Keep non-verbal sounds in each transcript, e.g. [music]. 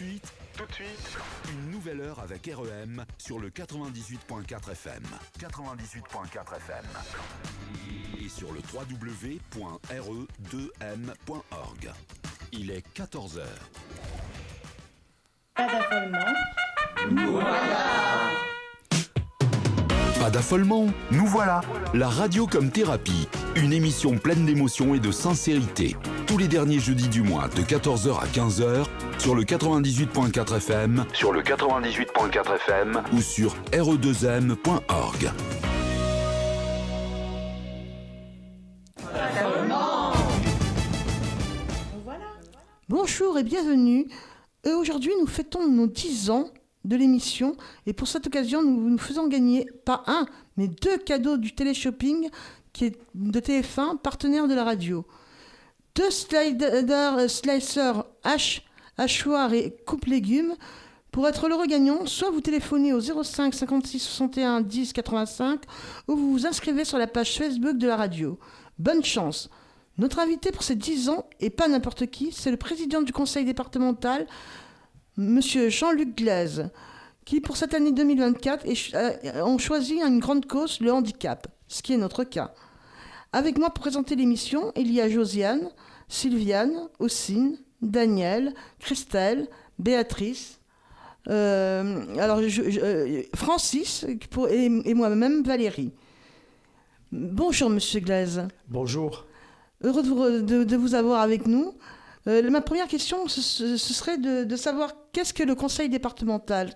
suite, tout de suite, une nouvelle heure avec REM sur le 98.4 FM. 98.4 FM. Et sur le www.re2m.org. Il est 14h. Pas d'affolement. Pas d'affolement, nous voilà. La radio comme thérapie, une émission pleine d'émotions et de sincérité. Tous les derniers jeudis du mois de 14h à 15h sur le 98.4 FM, sur le 98.4 FM ou sur re2m.org. Bonjour et bienvenue. Euh, Aujourd'hui, nous fêtons nos 10 ans de l'émission et pour cette occasion, nous nous faisons gagner pas un, mais deux cadeaux du téléshopping qui est de TF1, partenaire de la radio. Deux sliders slicers H, hachoir et coupe légumes. Pour être l'heureux gagnant, soit vous téléphonez au 05 56 61 10 85 ou vous vous inscrivez sur la page Facebook de la radio. Bonne chance notre invité pour ces 10 ans, et pas n'importe qui, c'est le président du conseil départemental, Monsieur Jean-Luc Glaise, qui pour cette année 2024 est ch- euh, ont choisi une grande cause, le handicap, ce qui est notre cas. Avec moi pour présenter l'émission, il y a Josiane, Sylviane, Ossine, Daniel, Christelle, Béatrice, euh, alors je- je- euh, Francis pour- et, et moi-même Valérie. Bonjour Monsieur Glaise. Bonjour. Heureux de vous, de- de vous avoir avec nous. Euh, ma première question, ce, ce- ce serait de, de savoir qu'est-ce que le conseil départemental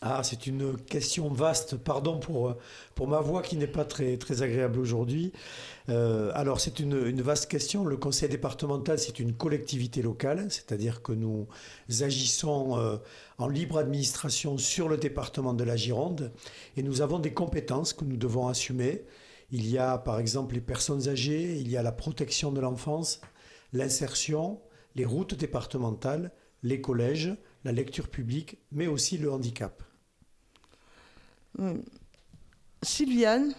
Ah, c'est une question vaste. Pardon pour, ma voix qui n'est pas très, agréable aujourd'hui. Euh, alors, c'est une, une vaste question. Le conseil départemental, c'est une collectivité locale, c'est-à-dire que nous agissons euh, en libre administration sur le département de la Gironde et nous avons des compétences que nous devons assumer. Il y a par exemple les personnes âgées, il y a la protection de l'enfance, l'insertion, les routes départementales, les collèges, la lecture publique, mais aussi le handicap. Euh, Sylviane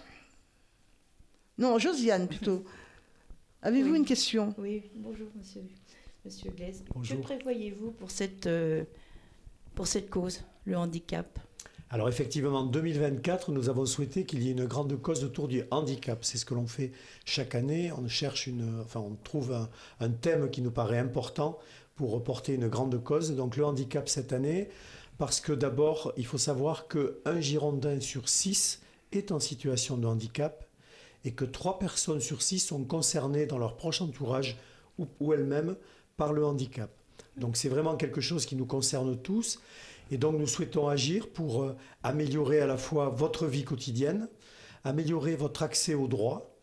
Non, Josiane plutôt. [laughs] Avez-vous Oui. une question? Oui, bonjour monsieur, monsieur Glaise. Bonjour. Que prévoyez-vous pour cette, euh, pour cette cause, le handicap? Alors effectivement, en 2024, nous avons souhaité qu'il y ait une grande cause autour du handicap. C'est ce que l'on fait chaque année. On cherche une, enfin, on trouve un, un thème qui nous paraît important pour reporter une grande cause. Donc le handicap cette année, parce que d'abord, il faut savoir qu'un Girondin sur six est en situation de handicap et que trois personnes sur six sont concernées dans leur proche entourage ou, elles-mêmes par le handicap. Donc c'est vraiment quelque chose qui nous concerne tous. Et donc nous souhaitons agir pour euh, améliorer à la fois votre vie quotidienne, améliorer votre accès aux droits,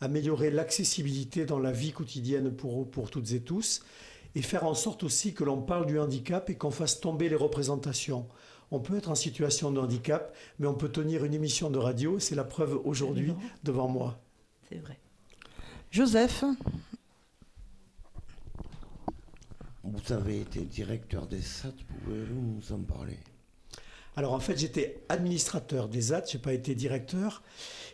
améliorer l'accessibilité dans la vie quotidienne pour, pour toutes et tous, et faire en sorte aussi que l'on parle du handicap et qu'on fasse tomber les représentations. On peut être en situation de handicap, mais on peut tenir une émission de radio, c'est la preuve aujourd'hui devant moi. C'est vrai. Joseph Vous avez été directeur des SAT, pouvez-vous nous en parler? Alors en fait, j'étais administrateur des AT, je n'ai pas été directeur.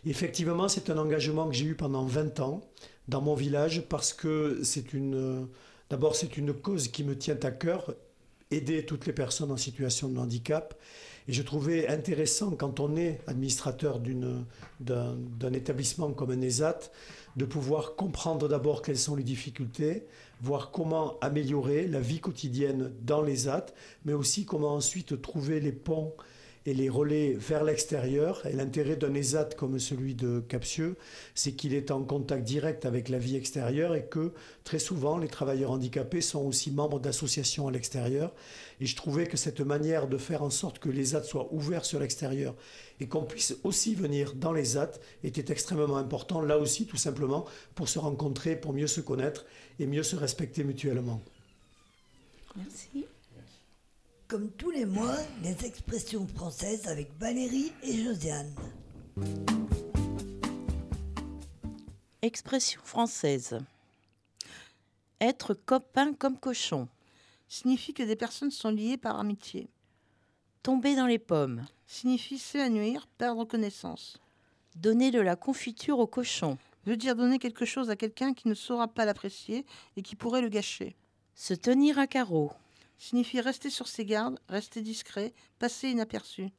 Effectivement, c'est un engagement que j'ai eu pendant 20 ans dans mon village parce que c'est une... D'abord, c'est une cause qui me tient à cœur, aider toutes les personnes en situation de handicap. Et je trouvais intéressant, quand on est administrateur d'un établissement comme un ESAT, de pouvoir comprendre d'abord quelles sont les difficultés, voir comment améliorer la vie quotidienne dans les AT, mais aussi comment ensuite trouver les ponts et les relais vers l'extérieur. Et l'intérêt d'un ESAT comme celui de Capsieux, c'est qu'il est en contact direct avec la vie extérieure et que très souvent les travailleurs handicapés sont aussi membres d'associations à l'extérieur. Et je trouvais que cette manière de faire en sorte que les ZAT soient ouverts sur l'extérieur et qu'on puisse aussi venir dans les ZAT était extrêmement important, là aussi tout simplement pour se rencontrer, pour mieux se connaître et mieux se respecter mutuellement. Merci. Comme tous les mois, les expressions françaises avec Valérie et Josiane. Expression française. Être copain comme cochon. signifie que des personnes sont liées par amitié. Tomber dans les pommes. Signifie s'évanouir, perdre connaissance. Donner de la confiture au cochon. Veut dire donner quelque chose à quelqu'un qui ne saura pas l'apprécier et qui pourrait le gâcher. Se tenir à carreau. Signifie rester sur ses gardes, rester discret, passer inaperçu.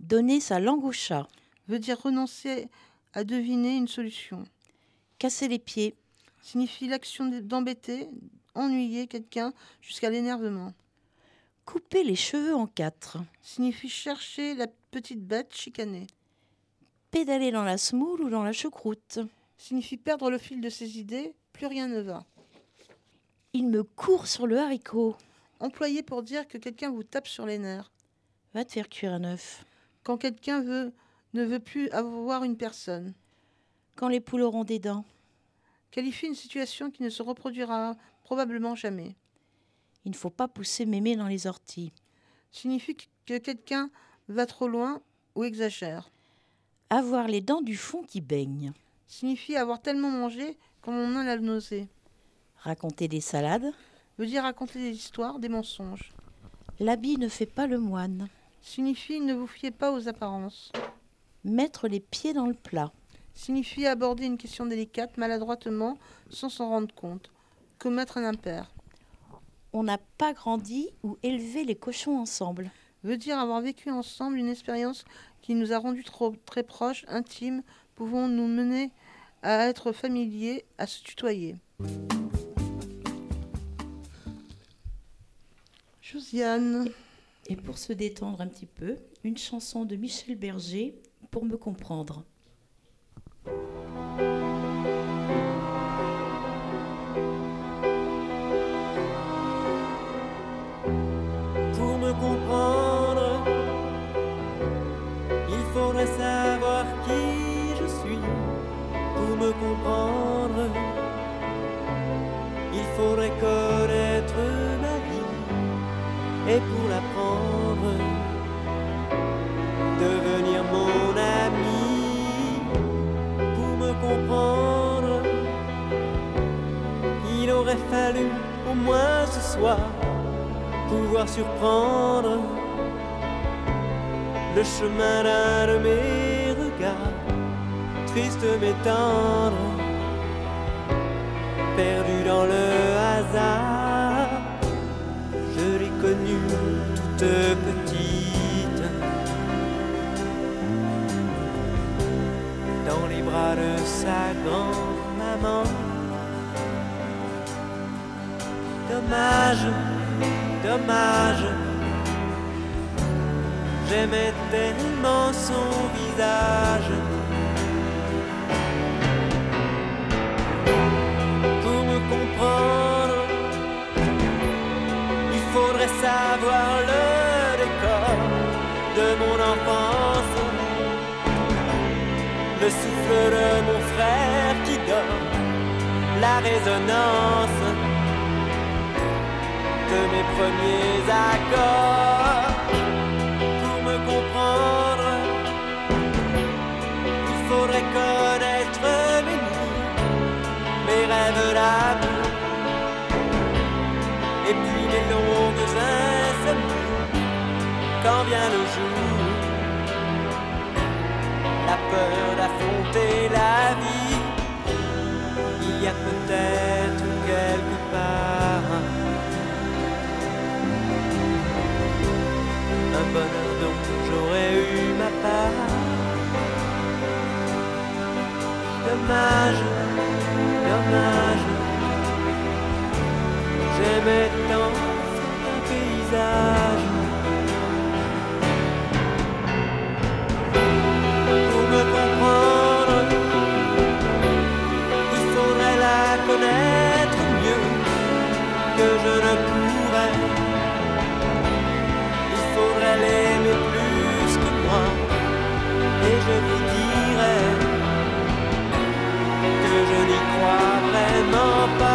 Donner sa langue au chat. Veut dire renoncer à deviner une solution. Casser les pieds. Signifie l'action d'embêter, ennuyer quelqu'un jusqu'à l'énervement. Couper les cheveux en quatre. Signifie chercher la petite bête chicanée. Pédaler dans la semoule ou dans la choucroute. Signifie perdre le fil de ses idées, plus rien ne va. Il me court sur le haricot. Employé pour dire que quelqu'un vous tape sur les nerfs. Va te faire cuire un œuf. Quand quelqu'un veut, ne veut plus avoir une personne. Quand les poules auront des dents. Qualifie une situation qui ne se reproduira probablement jamais. Il ne faut pas pousser mémé dans les orties. Signifie que quelqu'un va trop loin ou exagère. Avoir les dents du fond qui baignent. Signifie avoir tellement mangé qu'on en a la nausée. Raconter des salades. Veut dire raconter des histoires, des mensonges. L'habit ne fait pas le moine. Signifie ne vous fiez pas aux apparences. Mettre les pieds dans le plat. Signifie aborder une question délicate maladroitement sans s'en rendre compte. Commettre un impair. On n'a pas grandi ou élevé les cochons ensemble. Veut dire avoir vécu ensemble une expérience qui nous a rendus trop, très proches, intimes, pouvons nous mener à être familiers, à se tutoyer? Josiane. Et pour se détendre un petit peu, une chanson de Michel Berger pour me comprendre. Pour me comprendre, il faudrait savoir qui je suis. Pour me comprendre, il faudrait vie. Et pour l'apprendre, devenir mon ami. Pour me comprendre, il aurait fallu au moins ce soir pouvoir surprendre le chemin d'un de mes regards, triste mais tendre, perdu dans le hasard. Connue toute petite, dans les bras de sa grand-maman. Dommage dommage. J'aimais tellement son visage. De mon frère qui dort, la résonance de mes premiers accords. Pour me comprendre, il faudrait connaître mes mes rêves d'amour, et puis mes longues insomnies. Quand vient le jour, peur d'affronter la vie, il y a peut-être quelque part. un bonheur dont j'aurais eu ma part. Dommage, dommage, j'aimais tant un paysage. Je ne pourrais faudrait l'aimer plus que moi. Et je vous dirais que je n'y crois vraiment pas.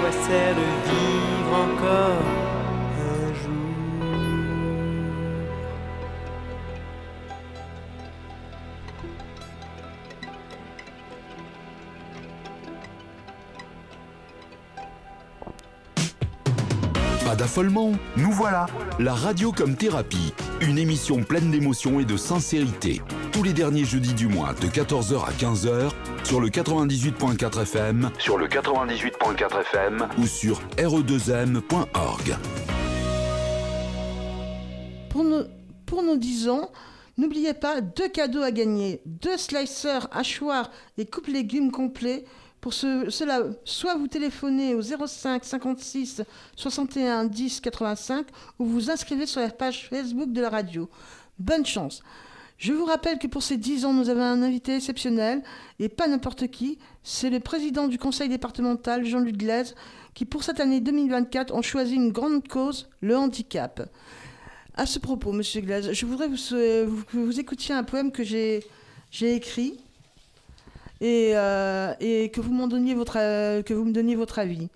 quoi sert de vivre encore un jour? Pas d'affolement, nous voilà. La radio comme thérapie, une émission pleine d'émotions et de sincérité. Tous les derniers jeudis du mois de 14h à 15h sur le 98.4 FM, sur le 98.4 FM ou sur E re2m.org. Pour nos, pour nos 10 ans, n'oubliez pas deux cadeaux à gagner. Deux slicers, hachoirs et coupe légumes complets. Pour ce- cela, soit vous téléphonez au 05 56 61 10 85 ou vous inscrivez sur la page Facebook de la radio. Bonne chance. Je vous rappelle que pour ces 10 ans, nous avons un invité exceptionnel et pas n'importe qui. C'est le président du conseil départemental, Jean-Luc Glaise, qui pour cette année 2024 ont choisi une grande cause, le handicap. À ce propos, Monsieur Glaise, je voudrais que vous écoutiez un poème que j'ai écrit et, euh, et que, vous votre, euh, que vous me donniez votre avis.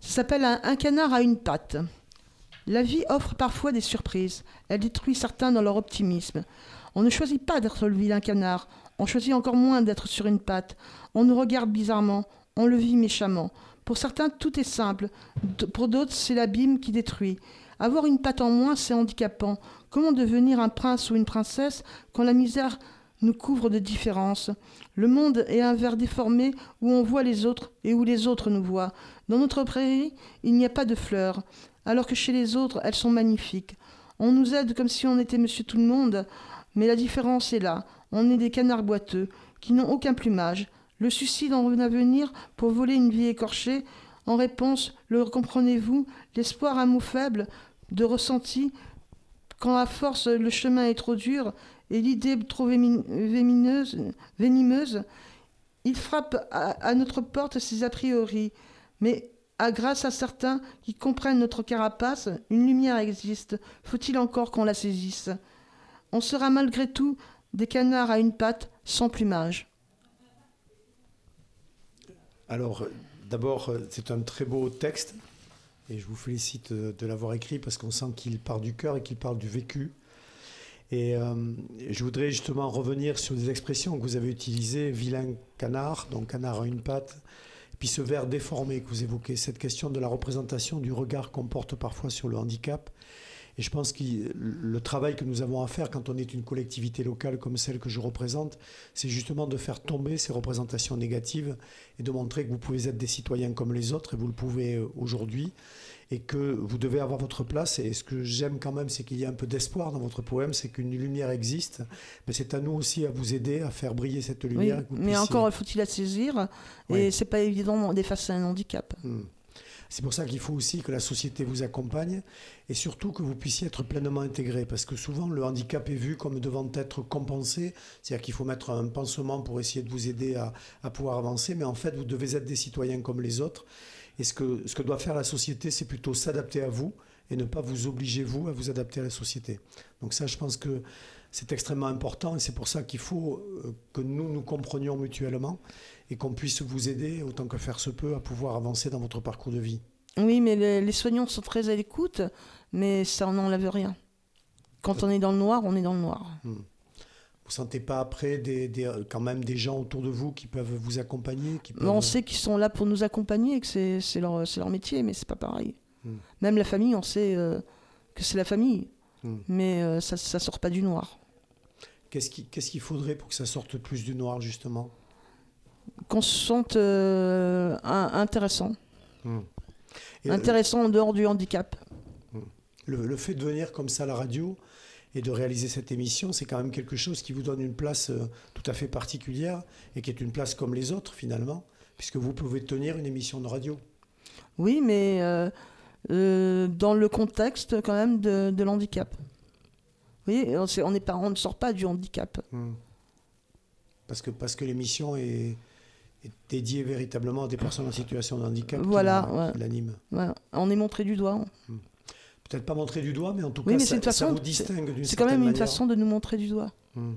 Ça s'appelle un canard à une patte. La vie offre parfois des surprises. Elle détruit certains dans leur optimisme. On ne choisit pas d'être le vilain canard. On choisit encore moins d'être sur une patte. On nous regarde bizarrement. On le vit méchamment. Pour certains, tout est simple. Pour d'autres, c'est l'abîme qui détruit. Avoir une patte en moins, c'est handicapant. Comment devenir un prince ou une princesse quand la misère nous couvre de différences? Le monde est un verre déformé où on voit les autres et où les autres nous voient. Dans notre prairie, il n'y a pas de fleurs, alors que chez les autres, elles sont magnifiques. On nous aide comme si on était monsieur tout le monde, mais la différence est là. On est des canards boiteux, qui n'ont aucun plumage. Le suicide en un avenir pour voler une vie écorchée En réponse, le comprenez-vous L'espoir un mot faible de ressenti quand à force le chemin est trop dur et l'idée trop vémi- vémineuse, venimeuse, il frappe à, à notre porte ses a priori. Mais à grâce à certains qui comprennent notre carapace, une lumière existe. Faut-il encore qu'on la saisisse? On sera malgré tout des canards à une patte sans plumage. Alors, d'abord, c'est un très beau texte et je vous félicite de l'avoir écrit parce qu'on sent qu'il part du cœur et qu'il parle du vécu. Et euh, je voudrais justement revenir sur des expressions que vous avez utilisées, vilain canard, donc canard à une patte, puis ce verre déformé que vous évoquez, cette question de la représentation du regard qu'on porte parfois sur le handicap. Et je pense que le travail que nous avons à faire quand on est une collectivité locale comme celle que je représente, c'est justement de faire tomber ces représentations négatives et de montrer que vous pouvez être des citoyens comme les autres, et vous le pouvez euh, aujourd'hui, et que vous devez avoir votre place. Et ce que j'aime quand même, c'est qu'il y a un peu d'espoir dans votre poème, c'est qu'une lumière existe. Mais c'est à nous aussi à vous aider à faire briller cette Oui, lumière. mais puissiez- encore faut-il la saisir Oui. et c'est pas évident d'effacer un handicap. Hmm. C'est pour ça qu'il faut aussi que la société vous accompagne et surtout que vous puissiez être pleinement intégré parce que souvent le handicap est vu comme devant être compensé, c'est-à-dire qu'il faut mettre un pansement pour essayer de vous aider à, à pouvoir avancer, mais en fait vous devez être des citoyens comme les autres. Et ce que, ce que doit faire la société c'est plutôt s'adapter à vous et ne pas vous obliger vous à vous adapter à la société. Donc ça je pense que c'est extrêmement important et c'est pour ça qu'il faut euh, que nous nous comprenions mutuellement et qu'on puisse vous aider autant que faire se peut à pouvoir avancer dans votre parcours de vie. Oui, mais les, les soignants sont très à l'écoute, mais ça n'enlève rien. Quand on est dans le noir, on est dans le noir. Vous sentez pas après des, des- euh, quand même des gens autour de vous qui peuvent vous accompagner qui Mais peuvent... on sait qu'ils sont là pour nous accompagner, que c'est leur, métier, mais c'est pas pareil. Hmm. Même la famille, on sait euh, que c'est la famille, Hmm. mais euh, ça, ça sort pas du noir. Qu'est-ce qu'il faudrait pour que ça sorte plus du noir justement? Qu'on se sente euh, intéressant, Et, euh, intéressant en dehors du handicap. le, le fait de venir comme ça à la radio et de réaliser cette émission, c'est quand même quelque chose qui vous donne une place euh, tout à fait particulière et qui est une place comme les autres finalement, puisque vous pouvez tenir une émission de radio. Oui, mais euh, euh, dans le contexte quand même de, de l'handicap. Oui, on, on, est pas, on ne sort pas du handicap. Parce que, parce que l'émission est, est dédiée véritablement à des personnes en situation de handicap qui Voilà, ouais. On est montré du doigt. Peut-être pas montrer du doigt, mais en tout Oui, cas, ça, c'est une ça façon- vous distingue d'une C'est quand même une manière. façon de nous montrer du doigt. Hmm.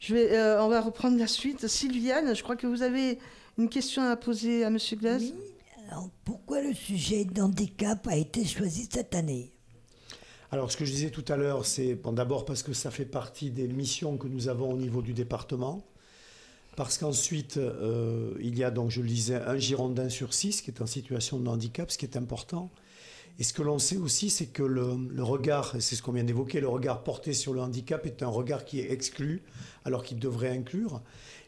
Je vais, euh, on va reprendre la suite. Sylviane, je crois que vous avez une question à poser à Monsieur Glass. Oui. Alors, pourquoi le sujet d'handicap a été choisi cette année? Alors, ce que je disais tout à l'heure, c'est bon, d'abord parce que ça fait partie des missions que nous avons au niveau du département. Parce qu'ensuite, euh, il y a donc, je le disais, un Girondin sur six qui est en situation de handicap, ce qui est important. Et ce que l'on sait aussi, c'est que le, le regard, c'est ce qu'on vient d'évoquer, le regard porté sur le handicap est un regard qui est exclu, alors qu'il devrait inclure.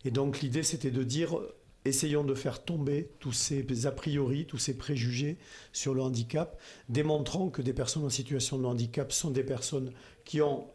Et donc l'idée, c'était de dire, essayons de faire tomber tous ces a priori, tous ces préjugés sur le handicap, démontrant que des personnes en situation de handicap sont des personnes qui ont...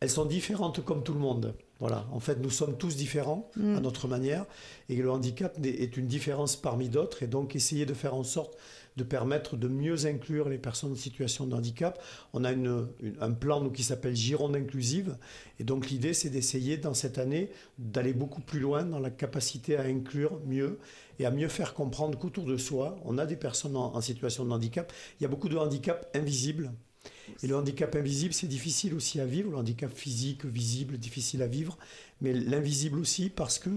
Elles sont différentes comme tout le monde. Voilà, en fait, nous sommes tous différents Mm. à notre manière, et le handicap est une différence parmi d'autres, et donc essayer de faire en sorte de permettre de mieux inclure les personnes en situation de handicap. On a une- une- un plan nous, qui s'appelle Gironde inclusive, et donc l'idée c'est d'essayer dans cette année d'aller beaucoup plus loin dans la capacité à inclure mieux et à mieux faire comprendre qu'autour de soi, on a des personnes en, en situation de handicap. Il y a beaucoup de handicaps invisibles. Et le handicap invisible, c'est difficile aussi à vivre. Le handicap physique, visible, difficile à vivre. Mais l'invisible aussi, parce que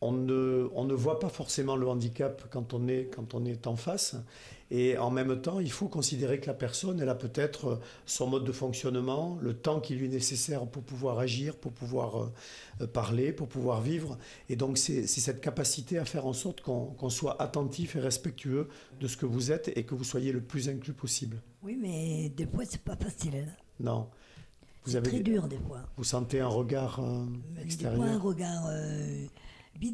on ne, voit pas forcément le handicap quand quand on est en face. Et en même temps, il faut considérer que la personne, elle a peut-être son mode de fonctionnement, le temps qui lui est nécessaire pour pouvoir agir, pour pouvoir euh, parler, pour pouvoir vivre. Et donc, c'est cette capacité à faire en sorte qu'on soit attentif et respectueux de ce que vous êtes et que vous soyez le plus inclus possible. Oui, mais des fois, c'est pas facile. hein. Non. Vous avez très dur, des fois. Vous sentez un regard euh, Des fois, un extérieur regard euh, puis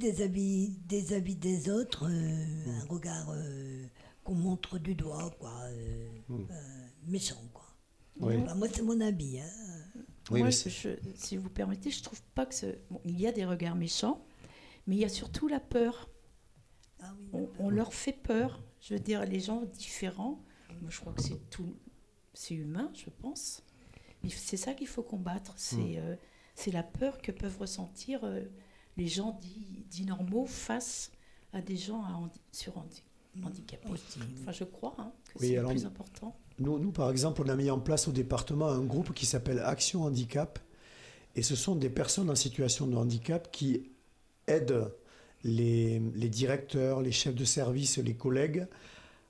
des autres, euh, un regard euh, qu'on montre du doigt, quoi, euh, Mm. euh, méchant, quoi. Oui. Moi, c'est mon habit. Hein. Oui, Moi, mais je- c'est- je- si vous permettez, je trouve pas que ce... bon, il y a des regards méchants, mais il y a surtout la peur. Ah oui, On, on leur fait peur. Je veux dire, les gens différents. Moi, je crois que c'est tout, c'est humain, je pense. Mais c'est ça qu'il faut combattre. C'est Mm. euh, c'est la peur que peuvent ressentir euh, les gens dits, dits normaux face à des gens à handi- sur handi- handicapés. Enfin, je crois hein, que Oui, c'est le alors- plus important. Nous, nous, par exemple, on a mis en place au département un groupe qui s'appelle Action Handicap. Et ce sont des personnes en situation de handicap qui aident les, les directeurs, les chefs de service, les collègues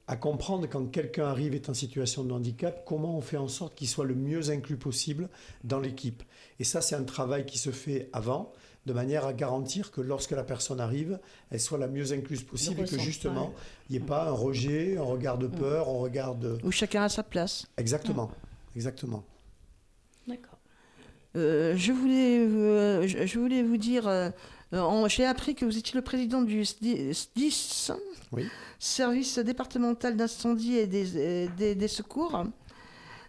à comprendre quand quelqu'un arrive et est en situation de handicap, comment on fait en sorte qu'il soit le mieux inclus possible dans l'équipe. Et ça, c'est un travail qui se fait avant, de manière à garantir que lorsque la personne arrive, elle soit la mieux incluse possible et que justement, il n'y ait pas un rejet, un regard de peur, un regard de... Où chacun a sa place. Exactement, exactement. D'accord. Euh, je, voulais, euh, je, je voulais vous dire, euh, j'ai appris que vous étiez le président du SDI SDIS, Oui. Service départemental d'incendie et des, des, des secours.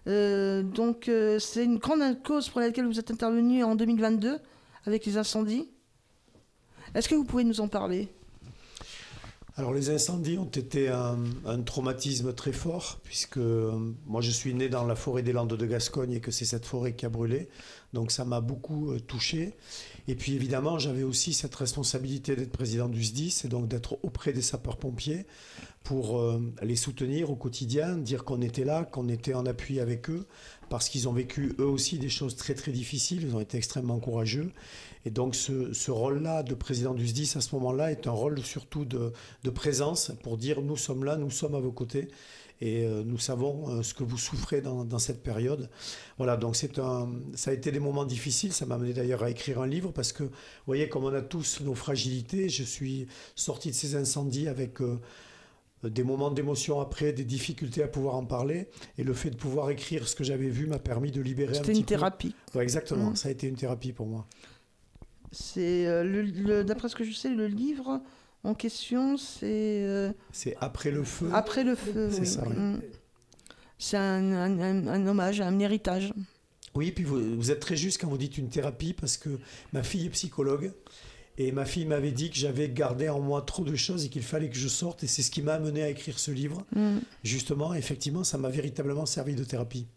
Euh, donc euh, c'est une grande cause pour laquelle vous êtes intervenu en 2022 avec les incendies. Est-ce que vous pouvez nous en parler? Alors les incendies ont été un, traumatisme très fort, puisque euh, moi je suis né dans la forêt des Landes de Gascogne et que c'est cette forêt qui a brûlé. Donc ça m'a beaucoup euh, touché. Et puis évidemment, j'avais aussi cette responsabilité d'être président du SDIS et donc d'être auprès des sapeurs-pompiers pour euh, les soutenir au quotidien, dire qu'on était là, qu'on était en appui avec eux, parce qu'ils ont vécu eux aussi des choses très très difficiles, ils ont été extrêmement courageux. Et donc ce, ce rôle-là de président du SDIS à ce moment-là est un rôle surtout de, de présence pour dire nous sommes là, nous sommes à vos côtés et euh, nous savons euh, ce que vous souffrez dans, cette période. Voilà, donc c'est un, ça a été des moments difficiles, ça m'a amené d'ailleurs à écrire un livre parce que, vous voyez, comme on a tous nos fragilités, je suis sorti de ces incendies avec euh, des moments d'émotion après, des difficultés à pouvoir en parler, et le fait de pouvoir écrire ce que j'avais vu m'a permis de libérer un C'était petit une thérapie. peu. Ouais, exactement, Mm. ça a été une thérapie pour moi. C'est euh, le- le- d'après ce que je sais, le livre en question, c'est euh, C'est après le feu. Après le feu. C'est oui. ça, oui. Mm. C'est un, un- un- un hommage, un héritage. Oui, puis vous, vous êtes très juste quand vous dites une thérapie parce que ma fille est psychologue et ma fille m'avait dit que j'avais gardé en moi trop de choses et qu'il fallait que je sorte et c'est ce qui m'a amené à écrire ce livre. Mm. Justement, effectivement, ça m'a véritablement servi de thérapie.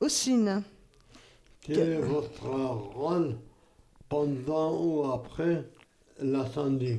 Ossine, Quel est votre rôle pendant ou après l'incendie?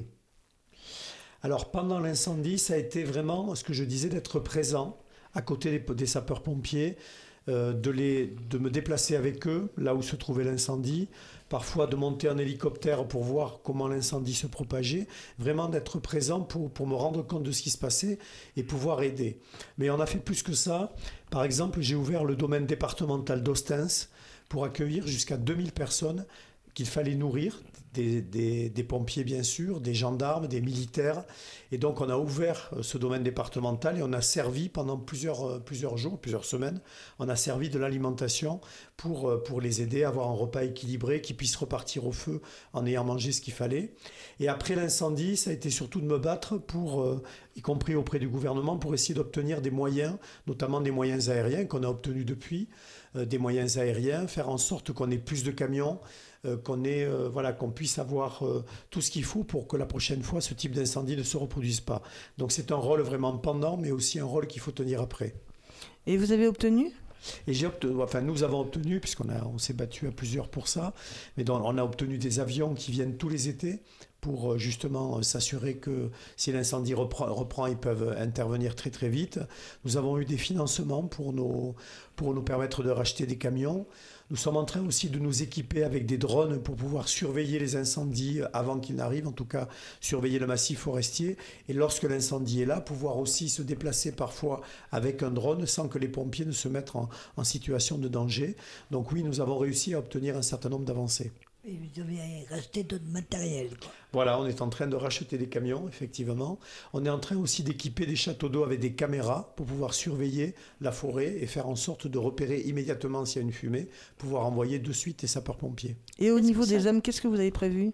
Alors pendant l'incendie, ça a été vraiment ce que je disais d'être présent à côté des, des sapeurs-pompiers, euh, de, les, de me déplacer avec eux là où se trouvait l'incendie, parfois de monter en hélicoptère pour voir comment l'incendie se propageait, vraiment d'être présent pour, pour me rendre compte de ce qui se passait et pouvoir aider. Mais on a fait plus que ça. Par exemple, j'ai ouvert le domaine départemental d'Ostens pour accueillir jusqu'à 2000 personnes qu'il fallait nourrir, des, pompiers bien sûr, des gendarmes, des militaires. Et donc on a ouvert euh, ce domaine départemental et on a servi pendant plusieurs, euh, plusieurs jours, plusieurs semaines, on a servi de l'alimentation pour, euh, pour les aider à avoir un repas équilibré, qu'ils puissent repartir au feu en ayant mangé ce qu'il fallait. Et après l'incendie, ça a été surtout de me battre pour, y compris auprès du gouvernement, pour essayer d'obtenir des moyens, notamment des moyens aériens qu'on a obtenus depuis, des moyens aériens, faire en sorte qu'on ait plus de camions, qu'on ait, euh, voilà, qu'on puisse avoir euh, tout ce qu'il faut pour que la prochaine fois ce type d'incendie ne se reproduise pas. Donc c'est un rôle vraiment pendant, mais aussi un rôle qu'il faut tenir après. Et vous avez obtenu? Et j'ai obtenu, enfin nous avons obtenu, puisqu'on a, on s'est battu à plusieurs pour ça, mais on a obtenu des avions qui viennent tous les étés pour euh, justement euh, s'assurer que si l'incendie reprend, reprend, ils peuvent intervenir très très vite. Nous avons eu des financements pour, nos, pour nous permettre de racheter des camions. Nous sommes en train aussi de nous équiper avec des drones pour pouvoir surveiller les incendies avant qu'ils n'arrivent, en tout cas surveiller le massif forestier. Et lorsque l'incendie est là, pouvoir aussi se déplacer parfois avec un drone sans que les pompiers ne se mettent en, situation de danger. Donc oui, nous avons réussi à obtenir un certain nombre d'avancées. Et vous avez racheté d'autres matériels. quoi. Voilà, on est en train de racheter des camions, effectivement. On est en train aussi d'équiper des châteaux d'eau avec des caméras pour pouvoir surveiller la forêt et faire en sorte de repérer immédiatement s'il y a une fumée, pouvoir envoyer de suite les sapeurs-pompiers. Et au niveau des ça- hommes, qu'est-ce que vous avez prévu?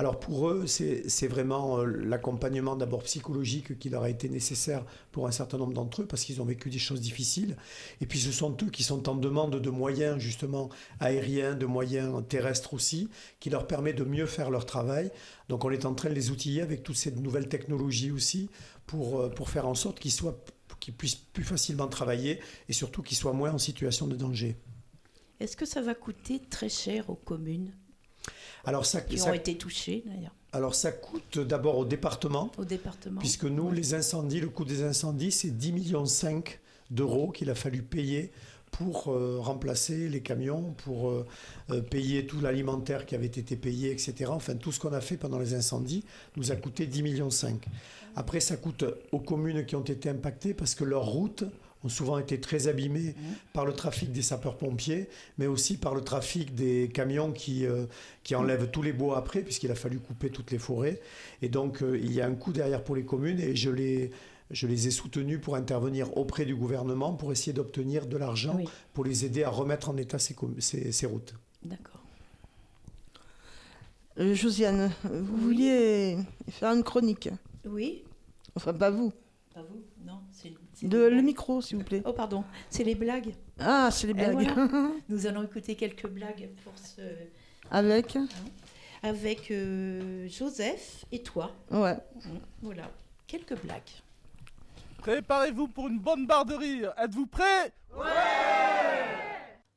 Alors pour eux, c'est vraiment euh, l'accompagnement d'abord psychologique qui leur a été nécessaire pour un certain nombre d'entre eux parce qu'ils ont vécu des choses difficiles. Et puis ce sont eux qui sont en demande de moyens justement aériens, de moyens terrestres aussi, qui leur permet de mieux faire leur travail. Donc on est en train de les outiller avec toutes ces nouvelles technologies aussi pour, euh, pour faire en sorte qu'ils qu'ils puissent plus facilement travailler et surtout qu'ils soient moins en situation de danger. Est-ce que ça va coûter très cher aux communes? Alors ça, qui ça- ont été touchées, d'ailleurs, alors ça coûte d'abord au département au département Puisque nous, Ouais. les incendies, le coût des incendies, c'est 10 millions d'euros qu'il a fallu payer pour euh, remplacer les camions, pour euh, euh, payer tout l'alimentaire qui avait été payé, etc. Enfin, tout ce qu'on a fait pendant les incendies nous a coûté 10 millions Après, ça coûte aux communes qui ont été impactées parce que leurs routes ont souvent été très abîmées par le trafic des sapeurs-pompiers, mais aussi par le trafic des camions qui, euh, qui enlèvent tous les bois après, puisqu'il a fallu couper toutes les forêts. Et donc, euh, il y a un coût derrière pour les communes et je les, je les ai soutenus pour intervenir auprès du gouvernement pour essayer d'obtenir de l'argent Oui, pour les aider à remettre en état ces, com- ces- ces routes. d'accord. Euh, Josiane, vous vouliez faire une chronique? Oui Enfin, pas vous. Pas vous Non, c'est c'est De, les le micro, s'il vous plaît. Oh, pardon, c'est les blagues. Ah, c'est les blagues. voilà. [laughs] Nous allons écouter quelques blagues pour ce... Avec avec euh, Joseph et toi. Ouais. Voilà, quelques blagues. Préparez-vous pour une bonne barre de rire. Êtes-vous prêts?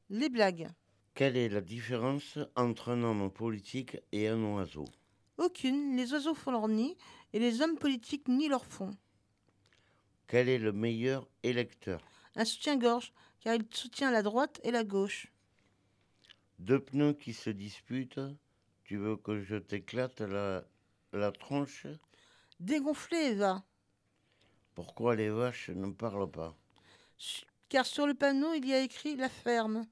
Les blagues. Quelle est la différence entre un homme politique et un oiseau? Aucune. Les oiseaux font leur nid et les hommes politiques nient leur fond. Quel est le meilleur électeur? Un soutien-gorge, car il soutient la droite et la gauche. Deux pneus qui se disputent. Tu veux que je t'éclate la, la tronche? Dégonflé, Eva. Pourquoi les vaches ne parlent pas? Car sur le panneau, il y a écrit la ferme.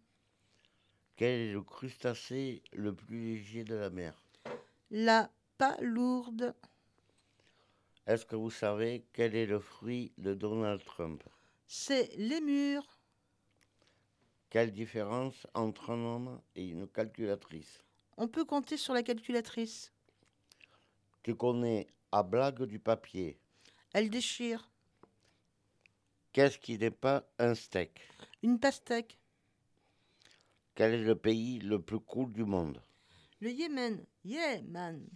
Quel est le crustacé le plus léger de la mer? La palourde. Est-ce que vous savez quel est le fruit de Donald Trump? C'est les murs. Quelle différence entre un homme et une calculatrice? On peut compter sur la calculatrice. Tu connais à blague du papier. Elle déchire. Qu'est-ce qui n'est pas un steak? Une pastèque. Quel est le pays le plus cool du monde? Le Yémen. Man.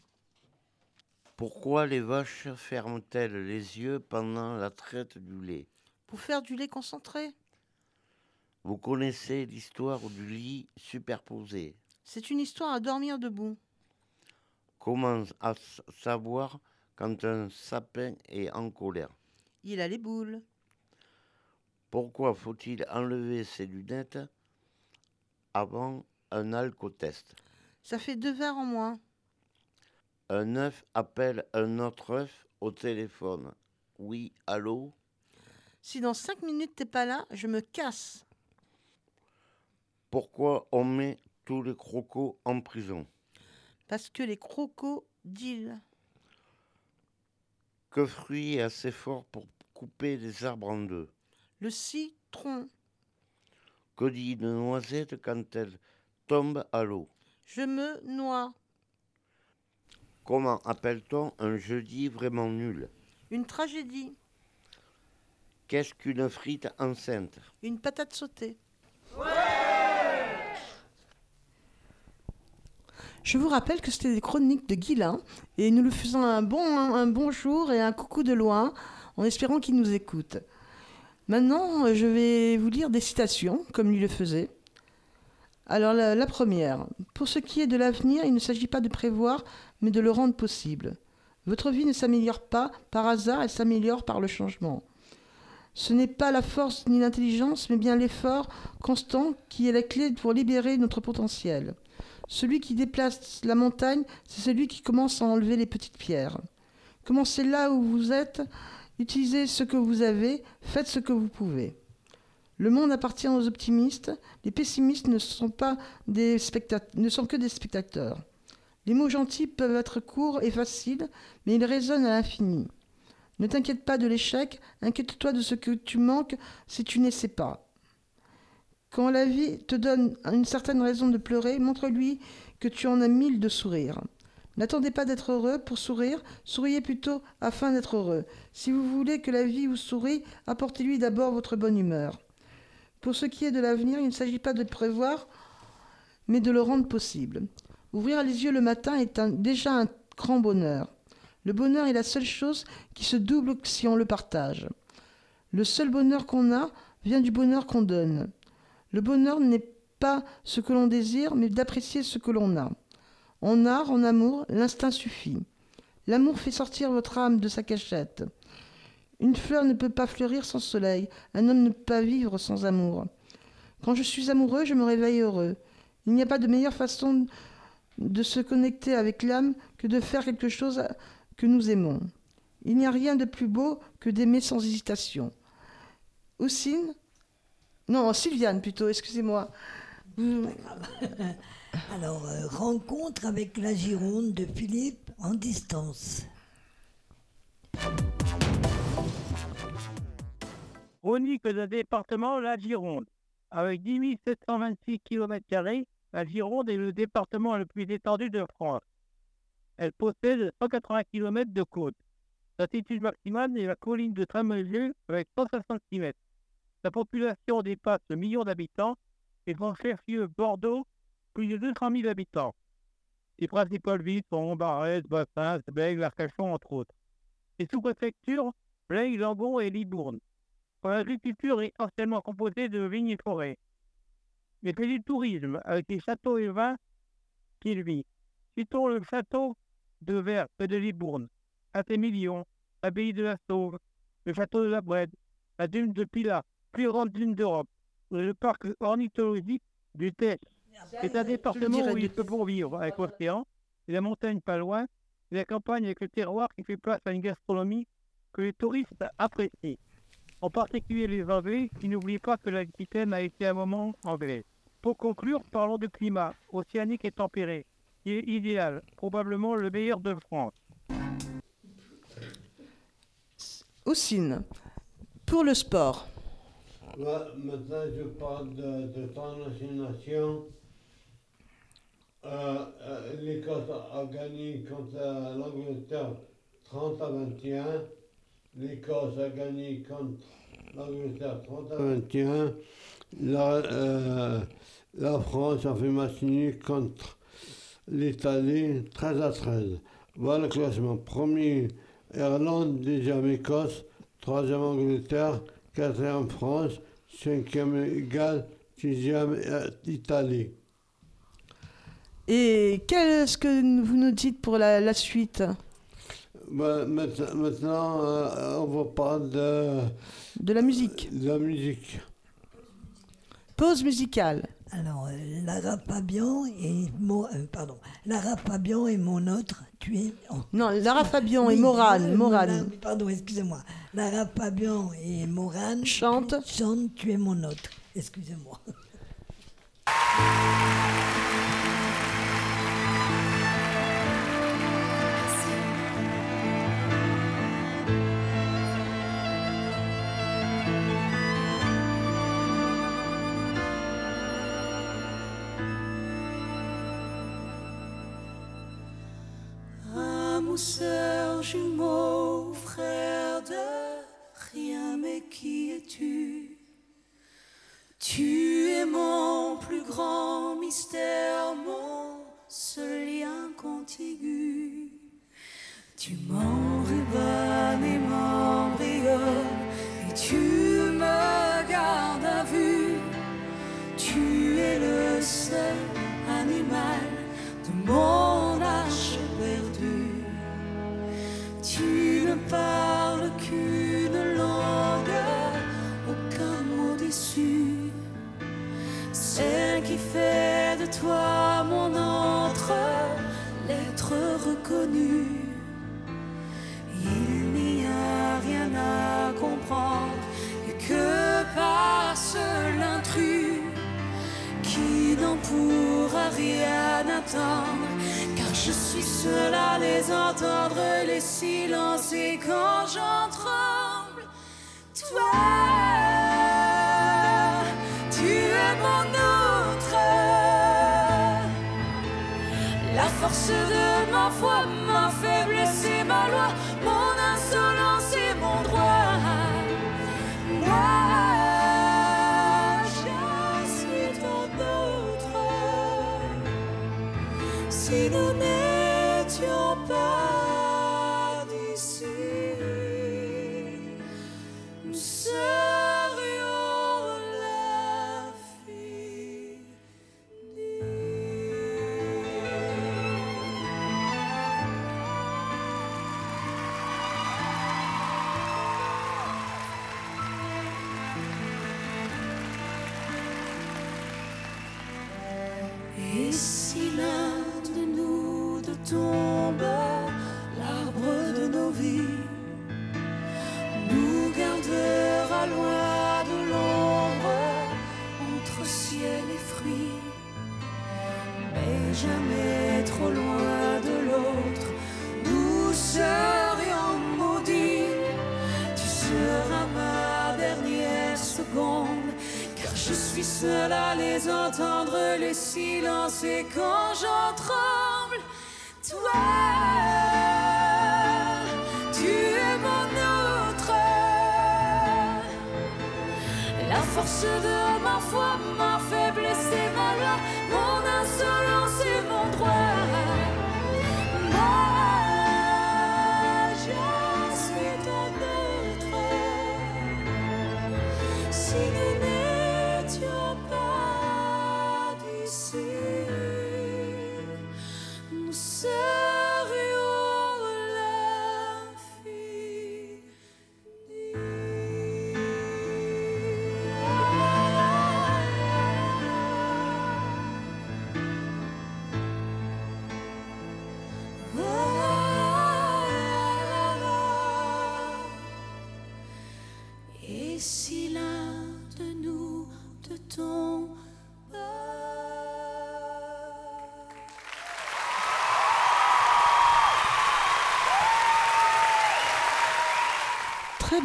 Pourquoi les vaches ferment-elles les yeux pendant la traite du lait? Pour faire du lait concentré. Vous connaissez l'histoire du lit superposé? C'est une histoire à dormir debout. Comment à savoir quand un sapin est en colère? Il a les boules. Pourquoi faut-il enlever ses lunettes avant un alcotest? Ça fait deux verres en moins. Un œuf appelle un autre œuf au téléphone. Oui, allô? Si dans cinq minutes t'es pas là, je me casse. Pourquoi on met tous les crocos en prison? Parce que les crocodiles. Que fruit est assez fort pour couper des arbres en deux? Le citron. Que dit une noisette quand elle tombe à l'eau? Je me noie. Comment appelle-t-on un jeudi vraiment nul? Une tragédie. Qu'est-ce qu'une frite enceinte? Une patate sautée. Je vous rappelle que c'était des chroniques de Guilain et nous lui faisons un, bon, un bonjour et un coucou de loin en espérant qu'il nous écoute. Maintenant, je vais vous lire des citations, comme lui le faisait. Alors, la, la première. Pour ce qui est de l'avenir, il ne s'agit pas de prévoir, mais de le rendre possible. Votre vie ne s'améliore pas par hasard, elle s'améliore par le changement. Ce n'est pas la force ni l'intelligence, mais bien l'effort constant qui est la clé pour libérer notre potentiel. Celui qui déplace la montagne, c'est celui qui commence à enlever les petites pierres. Commencez là où vous êtes, utilisez ce que vous avez, faites ce que vous pouvez. Le monde appartient aux optimistes, les pessimistes ne sont, pas que des spectateurs. Les mots gentils peuvent être courts et faciles, mais ils résonnent à l'infini. Ne t'inquiète pas de l'échec, inquiète-toi de ce que tu manques si tu n'essaies pas. Quand la vie te donne une certaine raison de pleurer, montre-lui que tu en as mille de sourire. N'attendez pas d'être heureux pour sourire, souriez plutôt afin d'être heureux. Si vous voulez que la vie vous sourie, apportez-lui d'abord votre bonne humeur. Pour ce qui est de l'avenir, il ne s'agit pas de prévoir, mais de le rendre possible. Ouvrir les yeux le matin est déjà un grand bonheur. Le bonheur est la seule chose qui se double si on le partage. Le seul bonheur qu'on a vient du bonheur qu'on donne. Le bonheur n'est pas ce que l'on désire, mais d'apprécier ce que l'on a. En art, en amour, l'instinct suffit. L'amour fait sortir votre âme de sa cachette. Une fleur ne peut pas fleurir sans soleil, un homme ne peut pas vivre sans amour. Quand je suis amoureux, je me réveille heureux. Il n'y a pas de meilleure façon de se connecter avec l'âme que de faire quelque chose que nous aimons. Il n'y a rien de plus beau que d'aimer sans hésitation. Oussine Non, Sylviane plutôt, excusez-moi. [laughs] Alors, euh, rencontre avec la Gironde de Philippe en distance. Chronique d'un département, la Gironde. Avec 10 726 km, la Gironde est le département le plus étendu de France. Elle possède 180 km de côte. L'altitude maximale est la colline de Trémegieux avec 160 km. Sa population dépasse le million d'habitants et son chef-lieu Bordeaux, plus de 200 000 habitants. Les principales villes sont Barès, Bassins, Bègle, Arcachon, entre autres. Les sous-préfectures, Blaye, Langon et Libourne. Son agriculture est essentiellement composée de vignes et forêts. Mais fait du tourisme avec les châteaux et vins qu'il vit. Citons le château de Verre près de Libourne, Saint-Émilion, l'abbaye de la Sauve, le château de la Brède, la dune de Pilat, plus grande dune d'Europe, et le parc ornithologique du Tech. C'est un département où il peut pour vivre avec l'océan, et la montagne pas loin, et la campagne avec le terroir qui fait place à une gastronomie que les touristes apprécient. En particulier les Anglais qui n'oublient pas que l'Aquitaine a été un moment anglais. Pour conclure, parlons du climat, océanique et tempéré, qui est idéal, probablement le meilleur de France. Oussine, pour le sport. Là, maintenant, je parle de, de ton. Euh, euh, L'Écosse a gagné contre l'Angleterre 30 à 21. L'Écosse a gagné contre l'Angleterre 30 à 21. La, euh, la France a fait match nul contre l'Italie 13 à 13. Voilà le classement. Premier, Irlande, deuxième Écosse, troisième Angleterre, quatrième France, cinquième Galles, sixième euh, Italie. Et qu'est-ce que vous nous dites pour la, la suite? Ben, maintenant, maintenant, euh, on va parler de, de la musique de la musique. Pause musicale. Alors, euh, Lara Fabian et Mo- euh, pardon, Lara Fabian et mon autre, tu es. oh. Non, Lara Fabian et Morane. Morane. Pardon, excusez-moi. Lara Fabian et Morane Chante. Chante, tu es mon autre. Excusez-moi. [laughs] Tu m'enrubanes et et tu rien attendre. Car je suis seul à les entendre, les silences et quand j'en tremble, toi, tu es mon autre. La force de ma foi, ma faiblesse et ma loi, jamais trop loin de l'autre. Nous serions maudits, tu seras ma dernière seconde. Car je suis seul à les entendre, les silences, et quand j'en tremble, toi, tu es mon autre. La force de ma foi, ma faiblesse et ma loi, mon insolence et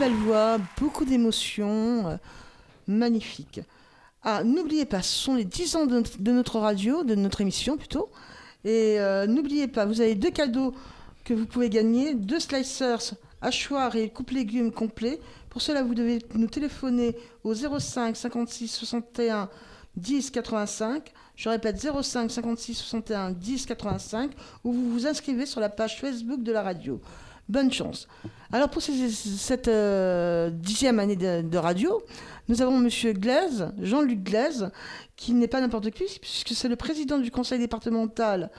belle voix, beaucoup d'émotions, euh, magnifique. Ah, n'oubliez pas, ce sont les 10 ans de, notre- radio, de notre émission plutôt. Et euh, n'oubliez pas, vous avez deux cadeaux que vous pouvez gagner, deux slicers hachoirs et coupe légumes complets. Pour cela, vous devez nous téléphoner au 05 56 61 10 85. Je répète 05 56 61 10 85 ou vous vous inscrivez sur la page Facebook de la radio. Bonne chance. Alors pour cette euh, dixième année de, radio, nous avons Monsieur Glaise, Jean-Luc Glaise, qui n'est pas n'importe qui, puisque c'est le président du conseil départemental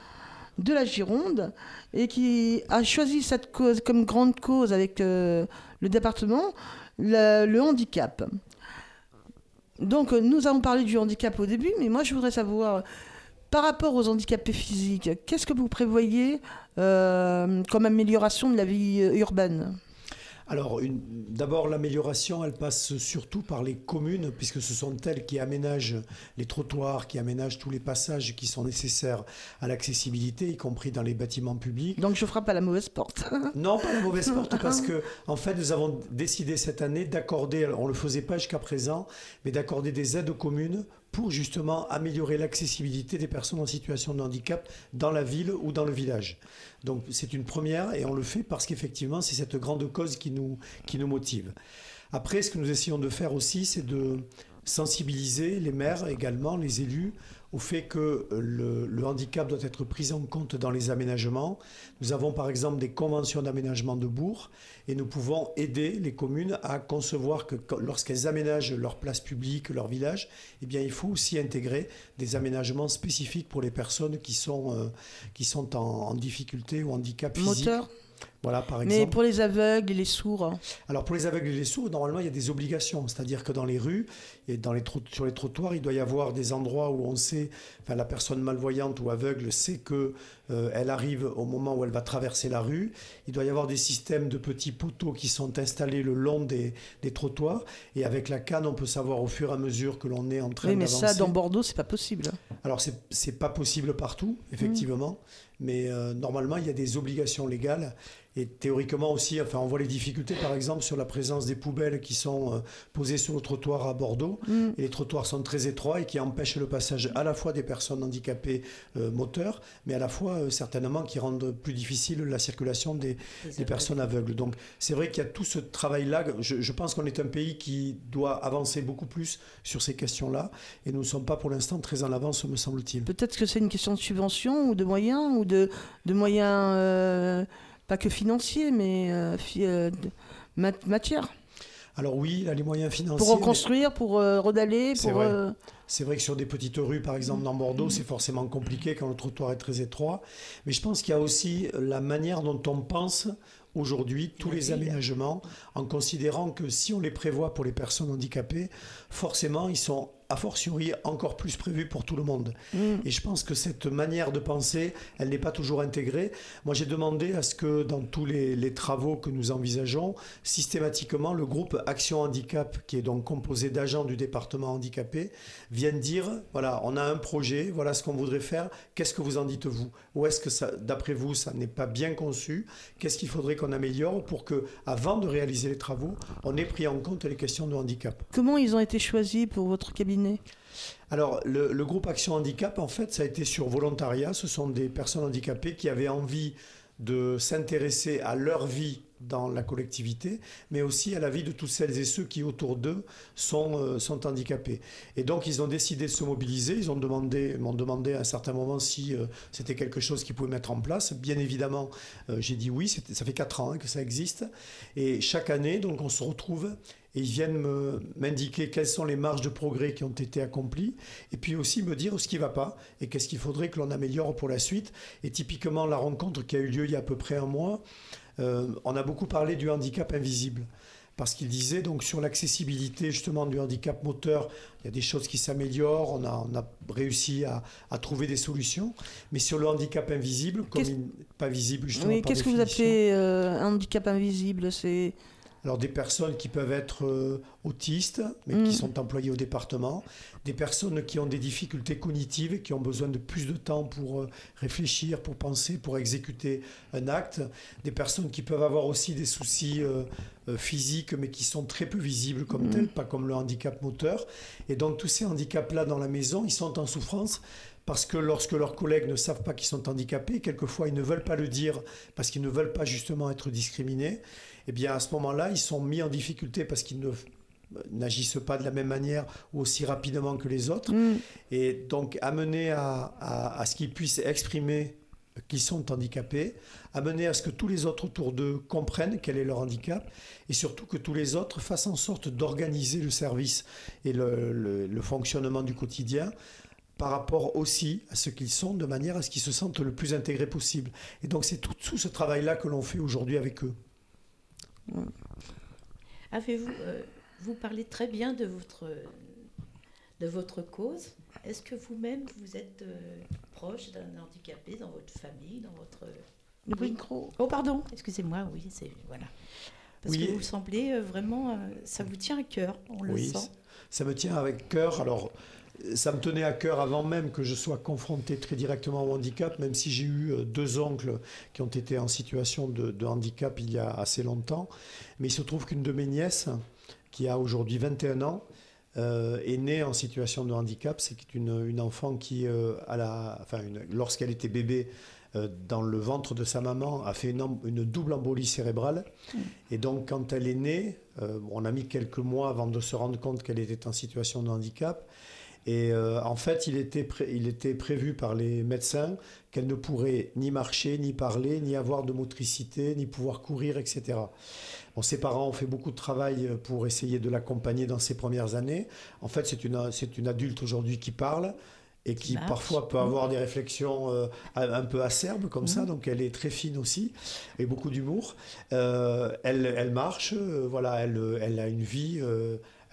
de la Gironde et qui a choisi cette cause comme grande cause avec euh, le département, le, handicap. Donc nous avons parlé du handicap au début, mais moi je voudrais savoir, par rapport aux handicapés physiques, qu'est-ce que vous prévoyez euh, comme amélioration de la vie euh, urbaine? Alors, d'abord, l'amélioration, elle passe surtout par les communes, puisque ce sont elles qui aménagent les trottoirs, qui aménagent tous les passages qui sont nécessaires à l'accessibilité, y compris dans les bâtiments publics. Donc je frappe à la mauvaise porte. [laughs] Non, pas la mauvaise porte, parce que, en fait, nous avons décidé cette année d'accorder, on ne le faisait pas jusqu'à présent, mais d'accorder des aides aux communes pour justement améliorer l'accessibilité des personnes en situation de handicap dans la ville ou dans le village. Donc c'est une première et on le fait parce qu'effectivement c'est cette grande cause qui nous, qui nous motive. Après, ce que nous essayons de faire aussi, c'est de sensibiliser les maires également, les élus, au fait que le, le, handicap doit être pris en compte dans les aménagements. Nous avons par exemple des conventions d'aménagement de bourg et nous pouvons aider les communes à concevoir que lorsqu'elles aménagent leur place publique, leur village, eh bien, il faut aussi intégrer des aménagements spécifiques pour les personnes qui sont, euh, qui sont en, difficulté ou handicap physique. Voilà, par exemple. Mais pour les aveugles et les sourds Alors, pour les aveugles et les sourds, normalement, il y a des obligations. C'est-à-dire que dans les rues et dans les sur les trottoirs, il doit y avoir des endroits où on sait, enfin, la personne malvoyante ou aveugle sait que euh, elle arrive au moment où elle va traverser la rue. Il doit y avoir des systèmes de petits poteaux qui sont installés le long des, des trottoirs. Et avec la canne, on peut savoir au fur et à mesure que l'on est en train. Oui, mais ça, dans Bordeaux, c'est pas possible. Alors, c'est pas possible partout, effectivement. Mmh. Mais euh, normalement, il y a des obligations légales. Et théoriquement aussi, enfin, on voit les difficultés, par exemple, sur la présence des poubelles qui sont euh, posées sur le trottoir à Bordeaux. Mm. Et les trottoirs sont très étroits et qui empêchent le passage à la fois des personnes handicapées euh, moteurs, mais à la fois euh, certainement qui rendent plus difficile la circulation des, des personnes aveugles. Donc c'est vrai qu'il y a tout ce travail-là. Je, je, pense qu'on est un pays qui doit avancer beaucoup plus sur ces questions-là. Et nous ne sommes pas pour l'instant très en avance, me semble-t-il. Peut-être que c'est une question de subvention ou de moyens ou de, de moyens pas que financier, mais euh, euh, mat matière. Alors oui, a les moyens financiers. Pour reconstruire, mais... pour euh, redaler, C'est pour... vrai. euh, C'est vrai que sur des petites rues, par exemple dans Bordeaux, c'est forcément compliqué quand le trottoir est très étroit. Mais je pense qu'il y a aussi la manière dont on pense aujourd'hui tous les aménagements, en considérant que si on les prévoit pour les personnes handicapées, forcément, ils sont a fortiori encore plus prévus pour tout le monde. Mm. Et je pense que cette manière de penser, elle n'est pas toujours intégrée. Moi, j'ai demandé à ce que dans tous les, les, travaux que nous envisageons, systématiquement, le groupe Action Handicap, qui est donc composé d'agents du département handicapé, vienne dire, voilà, on a un projet, voilà ce qu'on voudrait faire, qu'est-ce que vous en dites-vous Ou est-ce que, ça, d'après vous, ça n'est pas bien conçu? Qu'est-ce qu'il faudrait qu'on améliore pour que, avant de réaliser les travaux, on ait pris en compte les questions de handicap? Comment ils ont été choisis pour votre cabinet? Alors, le, groupe Action Handicap, en fait, ça a été sur volontariat. Ce sont des personnes handicapées qui avaient envie de s'intéresser à leur vie dans la collectivité, mais aussi à la vie de toutes celles et ceux qui autour d'eux sont, euh, sont handicapés. Et donc ils ont décidé de se mobiliser, ils m'ont demandé à un certain moment si euh, c'était quelque chose qu'ils pouvaient mettre en place. Bien évidemment, euh, j'ai dit oui, ça fait quatre ans hein, que ça existe. Et chaque année, donc on se retrouve et ils viennent m'indiquer quelles sont les marges de progrès qui ont été accomplies, et puis aussi me dire ce qui ne va pas, et qu'est-ce qu'il faudrait que l'on améliore pour la suite. Et typiquement, la rencontre qui a eu lieu il y a à peu près un mois, on a beaucoup parlé du handicap invisible. Parce qu'il disait donc sur l'accessibilité justement du handicap moteur, il y a des choses qui s'améliorent, on a, on a, réussi à, à, trouver des solutions. Mais sur le handicap invisible, comme il pas visible justement. Oui, qu'est-ce que vous appelez euh, un handicap invisible? C'est alors des personnes qui peuvent être euh, autistes, mais mmh. qui sont employées au département, des personnes qui ont des difficultés cognitives et qui ont besoin de plus de temps pour euh, réfléchir, pour penser, pour exécuter un acte, des personnes qui peuvent avoir aussi des soucis euh, physiques, mais qui sont très peu visibles comme mmh. tels, pas comme le handicap moteur. Et donc tous ces handicaps-là dans la maison, ils sont en souffrance parce que lorsque leurs collègues ne savent pas qu'ils sont handicapés, quelquefois ils ne veulent pas le dire parce qu'ils ne veulent pas justement être discriminés eh bien à ce moment-là, ils sont mis en difficulté parce qu'ils ne n'agissent pas de la même manière ou aussi rapidement que les autres. Mm. Et donc amener à, à, à ce qu'ils puissent exprimer qu'ils sont handicapés, amener à ce que tous les autres autour d'eux comprennent quel est leur handicap et surtout que tous les autres fassent en sorte d'organiser le service et le, le, le fonctionnement du quotidien par rapport aussi à ce qu'ils sont, de manière à ce qu'ils se sentent le plus intégrés possible. Et donc c'est tout, tout ce travail-là que l'on fait aujourd'hui avec eux. Avez-vous, euh, vous parlez très bien de votre, de votre cause. Est-ce que vous-même, vous êtes euh, proche d'un handicapé dans votre famille, dans votre... Le oui. micro. Oh, pardon, excusez-moi, oui, c'est... Voilà. Parce Oui. que vous semblez euh, vraiment... euh, ça vous tient à cœur, on le Oui, sent. ça me tient avec cœur. Alors, ça me tenait à cœur avant même que je sois confronté très directement au handicap, même si j'ai eu euh, deux oncles qui ont été en situation de, de handicap il y a assez longtemps. Mais il se trouve qu'une de mes nièces, qui a aujourd'hui 21 ans, euh, est née en situation de handicap. C'est une, une enfant qui, euh, à la, enfin, une- lorsqu'elle était bébé, euh, dans le ventre de sa maman, a fait une, double embolie cérébrale. Et donc, quand elle est née, on a mis quelques mois avant de se rendre compte qu'elle était en situation de handicap. Et euh, en fait, il était, il était prévu par les médecins qu'elle ne pourrait ni marcher, ni parler, ni avoir de motricité, ni pouvoir courir, etc. Bon, ses parents ont fait beaucoup de travail pour essayer de l'accompagner dans ses premières années. En fait, c'est une, une adulte aujourd'hui qui parle et qui parfois peut avoir des réflexions euh, un peu acerbes comme ça, Mhm. donc elle est très fine aussi, et beaucoup d'humour. Euh, elle, elle marche, euh, voilà, elle, elle a une vie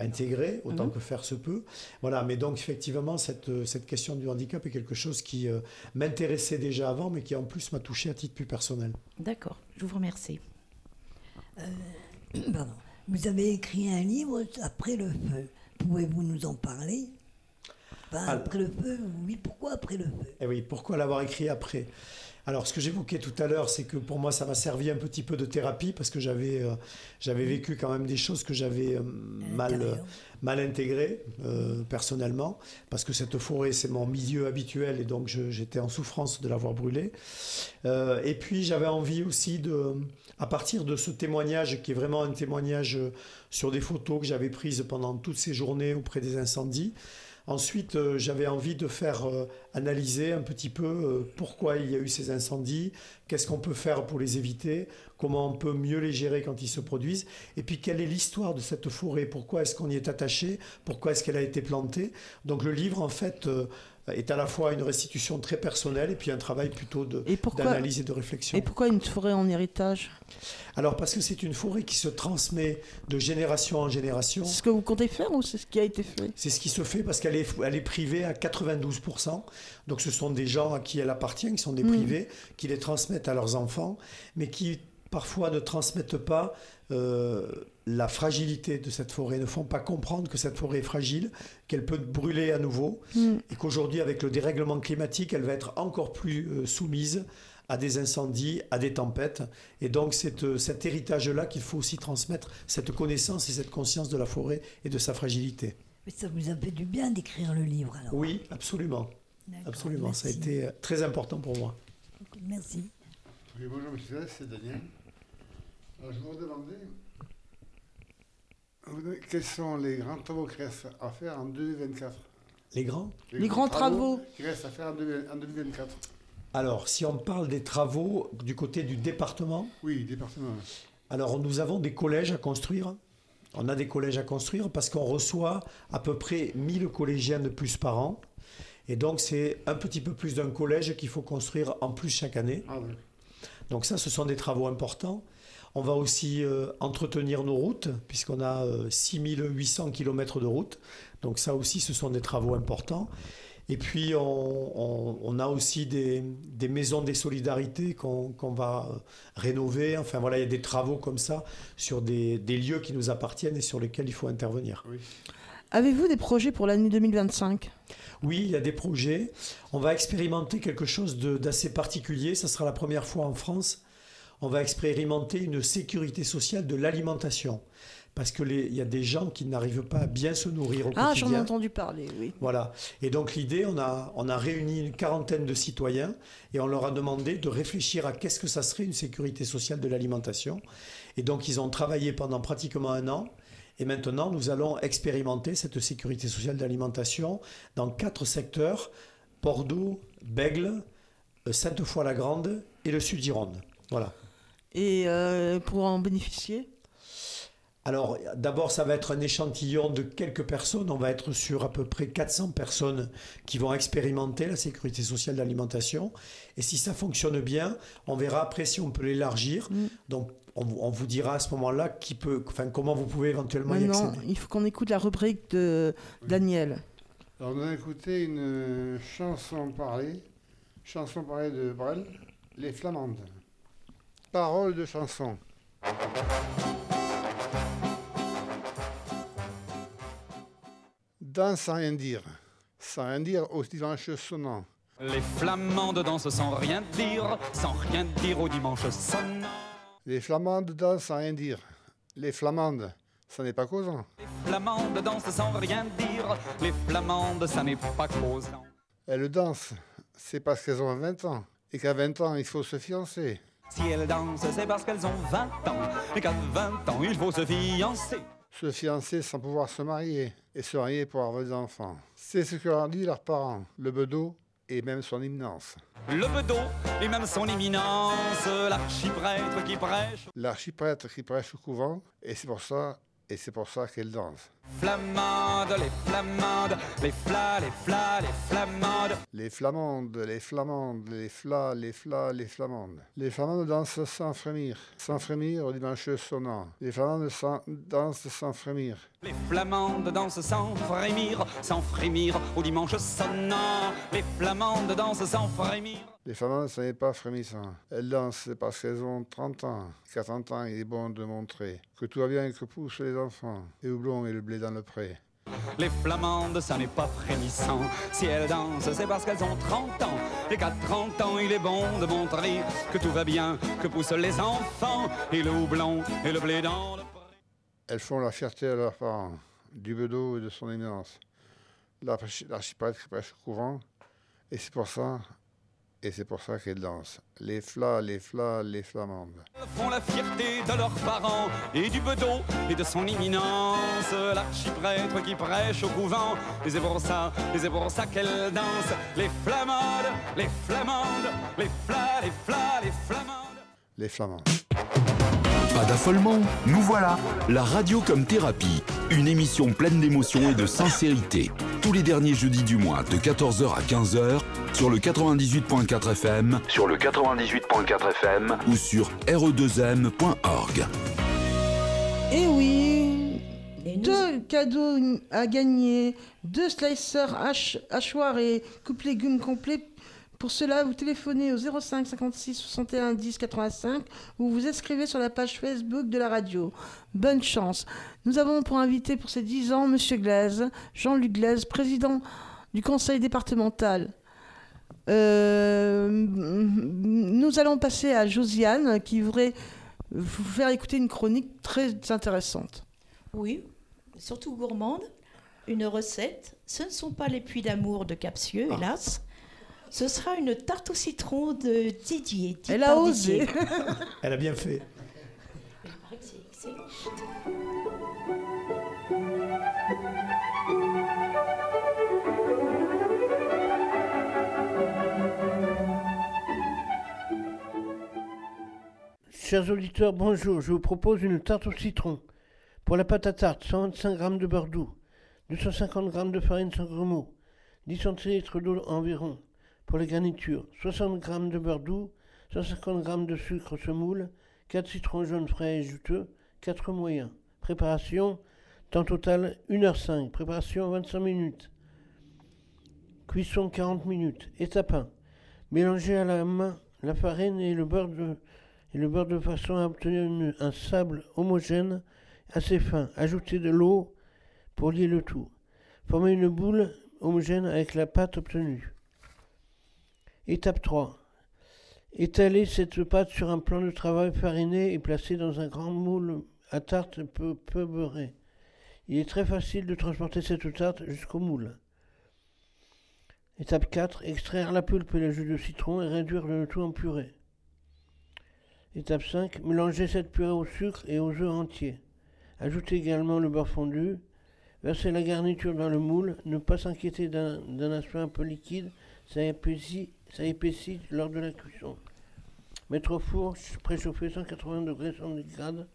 euh, intégrée, autant Mhm. que faire se peut. Voilà, mais donc effectivement, cette, euh, cette question du handicap est quelque chose qui euh, m'intéressait déjà avant, mais qui en plus m'a touché à titre plus personnel. D'accord, je vous remercie. [clears throat] Pardon. Vous avez écrit un livre après le feu. Pouvez-vous nous en parler? Après le feu, oui, pourquoi après le feu? Et Eh oui, pourquoi l'avoir écrit après? Alors, ce que j'évoquais tout à l'heure, c'est que pour moi, ça m'a servi un petit peu de thérapie parce que j'avais euh, j'avais vécu quand même des choses que j'avais euh, mal, euh, mal intégrées personnellement. Parce que cette forêt, c'est mon milieu habituel et donc j'étais en souffrance de l'avoir brûlée. Et puis, j'avais envie aussi de, à partir de ce témoignage qui est vraiment un témoignage sur des photos que j'avais prises pendant toutes ces journées auprès des incendies, Ensuite, euh, j'avais envie de faire euh, analyser un petit peu euh, pourquoi il y a eu ces incendies, qu'est-ce qu'on peut faire pour les éviter, comment on peut mieux les gérer quand ils se produisent, et puis quelle est l'histoire de cette forêt, pourquoi est-ce qu'on y est attaché, pourquoi est-ce qu'elle a été plantée. Donc le livre, en fait, euh, est à la fois une restitution très personnelle et puis un travail plutôt d'analyse et de réflexion. Et pourquoi une forêt en héritage? Alors parce que c'est une forêt qui se transmet de génération en génération. C'est ce que vous comptez faire ou c'est ce qui a été fait? C'est ce qui se fait parce qu'elle est, elle est privée à 92%. Donc ce sont des gens à qui elle appartient, qui sont des Mhm. privés, qui les transmettent à leurs enfants, mais qui parfois ne transmettent pas euh, la fragilité de cette forêt, ne font pas comprendre que cette forêt est fragile, qu'elle peut brûler à nouveau, Mhm. et qu'aujourd'hui, avec le dérèglement climatique, elle va être encore plus euh, soumise à des incendies, à des tempêtes. Et donc, c'est euh, cet héritage-là qu'il faut aussi transmettre, cette connaissance et cette conscience de la forêt et de sa fragilité. Mais ça vous a fait du bien d'écrire le livre alors Oui, absolument. Absolument, ça a été euh, très important pour moi. Merci. Oui, bonjour monsieur, c'est Daniel. Alors, je vous demandais quels sont les grands travaux qui restent à faire en 2024 Les grands? Les grands travaux. qui restent à faire en, deux- en 2024 Alors, si on parle des travaux du côté du département, Oui, département. alors nous avons des collèges à construire. On a des collèges à construire parce qu'on reçoit à peu près 1000 collégiens de plus par an. Et donc, c'est un petit peu plus d'un collège qu'il faut construire en plus chaque année. Ah. Donc ça, ce sont des travaux importants. On va aussi euh, entretenir nos routes, puisqu'on a euh, 6800 km de routes. Donc ça aussi, ce sont des travaux importants. Et puis, on, on- on a aussi des, des maisons des solidarités qu'on va euh, rénover. Enfin voilà, il y a des travaux comme ça sur des, des lieux qui nous appartiennent et sur lesquels il faut intervenir. Avez-vous des projets pour l'année 2025 Oui, il y a des projets. On va expérimenter quelque chose d'assez particulier. Ça sera la première fois en France. On va expérimenter une sécurité sociale de l'alimentation. Parce qu'il y a des gens qui n'arrivent pas à bien se nourrir au Ah, j'en ai quotidien. entendu parler, oui. Voilà. Et donc l'idée, on a, on a réuni une quarantaine de citoyens et on leur a demandé de réfléchir à qu'est-ce que ça serait une sécurité sociale de l'alimentation. Et donc ils ont travaillé pendant pratiquement un an. Et maintenant, nous allons expérimenter cette sécurité sociale de l'alimentation dans quatre secteurs Bordeaux, Bègle, euh, Sainte-Foy-la-Grande et le Sud-Gironde. Voilà. Et euh, pour en bénéficier? Alors, d'abord, ça va être un échantillon de quelques personnes. On va être sur à peu près 400 personnes qui vont expérimenter la sécurité sociale de l'alimentation. Et si ça fonctionne bien, on verra après si on peut l'élargir. Donc, on, vous- on vous dira à ce moment-là qui peut, enfin, comment vous pouvez éventuellement y Maintenant, accéder. il faut qu'on écoute la rubrique de Daniel. Alors, on a écouté une chanson parlée, chanson parlée de Brel, Les Flamandes. Paroles de chanson. Danse sans rien dire, sans rien dire au dimanche sonnant. Les flamandes dansent sans rien dire, sans rien dire au dimanche sonnant. Les flamandes dansent sans rien dire. Les flamandes ça n'est pas causant. Les flamandes dansent sans rien dire. Les flamandes, ça n'est pas causant. Elles dansent, c'est parce qu'elles ont 20 ans. Et qu'à 20 ans, il faut se fiancer. Si elles dansent, c'est parce qu'elles ont 20 ans. Et qu'à 20 ans, il faut se fiancer. Se fiancer sans pouvoir se marier. Et se marier pour avoir des enfants. C'est ce que leur dit leurs parents, le bedeau et même son immense. Le bedeau et même son éminence, l'archiprêtre qui prêche. L'archiprêtre qui prêche au couvent, et c'est pour ça, et c'est pour ça qu'elle danse. Flamande, les flamandes, les flas, les flas, les flamandes. Les flamandes, les flamandes, les flas, les flas, les flamandes. Les flamandes dansent sans frémir, sans frémir au dimanche sonnant. Les flamandes sans- dansent sans frémir. Les flamandes dansent sans frémir, sans frémir au dimanche sonnant. Les flamandes dansent sans frémir. Les flamandes, ce n'est pas frémissant. Elles dansent parce qu'elles ont 30 ans. Qu'à 30 ans, il est bon de montrer que tout va bien et que poussent les enfants. Et houblon et le blé dans le pré. Les flamandes, ça n'est pas frémissant. Si elles dansent, c'est parce qu'elles ont 30 ans. Et qu'à 30 ans, il est bon de montrer que tout va bien, que poussent les enfants. Et le houblon et le blé dans le Elles font la fierté à leurs parents, du bedeau et de son éminence. L'archi- L'archiprêtre qui prêche couvent, et c'est pour ça, et c'est pour ça qu'elles dansent. Les flas, les flas, les flamandes. font la fierté de leurs parents et du bedeau et de son imminence. L'archiprêtre qui prêche au couvent, et c'est pour ça, et c'est pour ça qu'elle danse. Les flamandes, les flamandes, les flas, les flas, les flamandes. Les flamands. Pas d'affolement, nous voilà. La radio comme thérapie. Une émission pleine d'émotions et de sincérité. Tous les derniers jeudis du mois de 14h à 15h sur le 98.4 FM, sur le 98.4 FM ou sur E re2m.org. Et oui, deux cadeaux à gagner, deux slicers hachoirs et coupe légumes complets. Pour cela, vous téléphonez au 05 56 61 10 85 ou vous inscrivez sur la page Facebook de la radio. Bonne chance. Nous avons pour invité pour ces 10 ans Monsieur Glaise, Jean-Luc Glaise, président du conseil départemental. Euh, nous allons passer à Josiane qui voudrait vous faire écouter une chronique très intéressante. Oui, surtout gourmande. Une recette. Ce ne sont pas les puits d'amour de Capsieux, hélas. Ce sera une tarte au citron de Didier. Elle a osé. [laughs] Elle a bien fait. Il paraît que c'est excellent. Chers auditeurs, bonjour. Je vous propose une tarte au citron. Pour la pâte à tarte, 125 g de beurre doux, 250 g de farine sans grumeaux, 10 centilitres d'eau environ. Pour les garnitures, 60 g de beurre doux, 150 g de sucre semoule, 4 citrons jaunes frais et juteux, 4 moyens. Préparation, temps total 1h05. Préparation 25 minutes. Cuisson 40 minutes. Étape 1. Mélangez à la main la farine et le beurre de, et le beurre de façon à obtenir un sable homogène assez fin. Ajoutez de l'eau pour lier le tout. Formez une boule homogène avec la pâte obtenue. Étape 3. Étalez cette pâte sur un plan de travail fariné et placez dans un grand moule à tarte peu, peu beurré. Il est très facile de transporter cette tarte jusqu'au moule. Étape 4. Extraire la pulpe et le jus de citron et réduire le tout en purée. Étape 5. Mélanger cette purée au sucre et aux œufs entiers. Ajoutez également le beurre fondu. Versez la garniture dans le moule. Ne pas s'inquiéter d'un d'un aspect un peu liquide. Ça épaissit, ça épaissit lors de la cuisson. Mettre au four préchauffé 180 degrés centigrades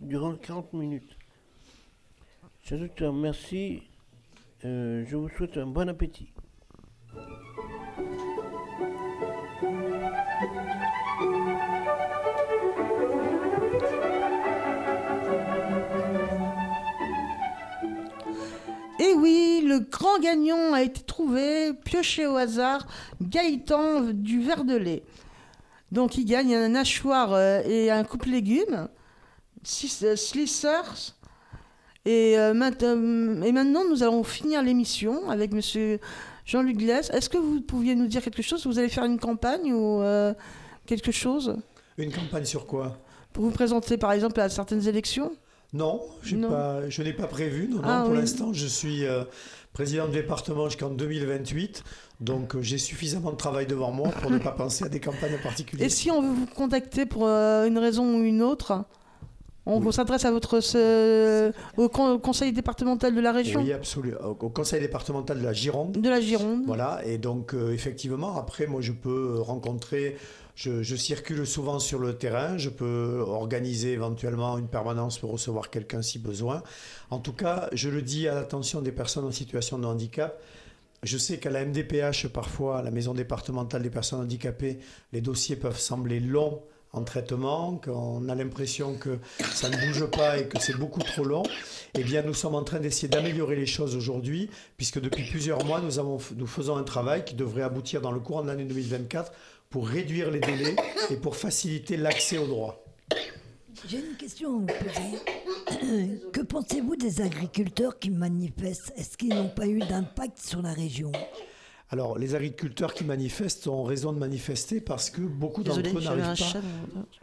durant 40 minutes. Chers auditeurs, merci. Euh, je vous souhaite un bon appétit. Et oui, le grand gagnant a été trouvé, pioché au hasard, Gaëtan du verre de lait. Donc il gagne un hachoir euh, et un coupe légumes, six euh, slicers. Et, euh, euh, et maintenant, nous allons finir l'émission avec Monsieur Jean-Luc Glaise. Est-ce que vous pouviez nous dire quelque chose? Vous allez faire une campagne ou euh, quelque chose? Une campagne sur quoi? Pour vous présenter par exemple à certaines élections? Non, pas, je n'ai pas prévu. Non, non, Ah pour oui. l'instant, je suis euh, président du département jusqu'en 2028. Donc, euh, j'ai suffisamment de travail devant moi pour ne pas penser à des campagnes particulières. Et si on veut vous contacter pour euh, une raison ou une autre, on s'adresse à votre ce- au con- conseil départemental de la région Oui, absolument. Au au conseil départemental de la Gironde. De la Gironde. Voilà, et donc effectivement, après, moi, je peux rencontrer, je, circule souvent sur le terrain, je peux organiser éventuellement une permanence pour recevoir quelqu'un si besoin. En tout cas, je le dis à l'attention des personnes en situation de handicap. Je sais qu'à la MDPH, parfois, à la maison départementale des personnes handicapées, les dossiers peuvent sembler longs en traitement, qu'on a l'impression que ça ne bouge pas et que c'est beaucoup trop long, eh bien nous sommes en train d'essayer d'améliorer les choses aujourd'hui, puisque depuis plusieurs mois, nous, avons, nous faisons un travail qui devrait aboutir dans le courant de l'année 2024 pour réduire les délais et pour faciliter l'accès aux droits. J'ai une question à vous poser. [coughs] que pensez-vous des agriculteurs qui manifestent? Est-ce qu'ils n'ont pas eu d'impact sur la région? Alors, les agriculteurs qui manifestent ont raison de manifester parce que beaucoup d'entre eux n'arrivent pas.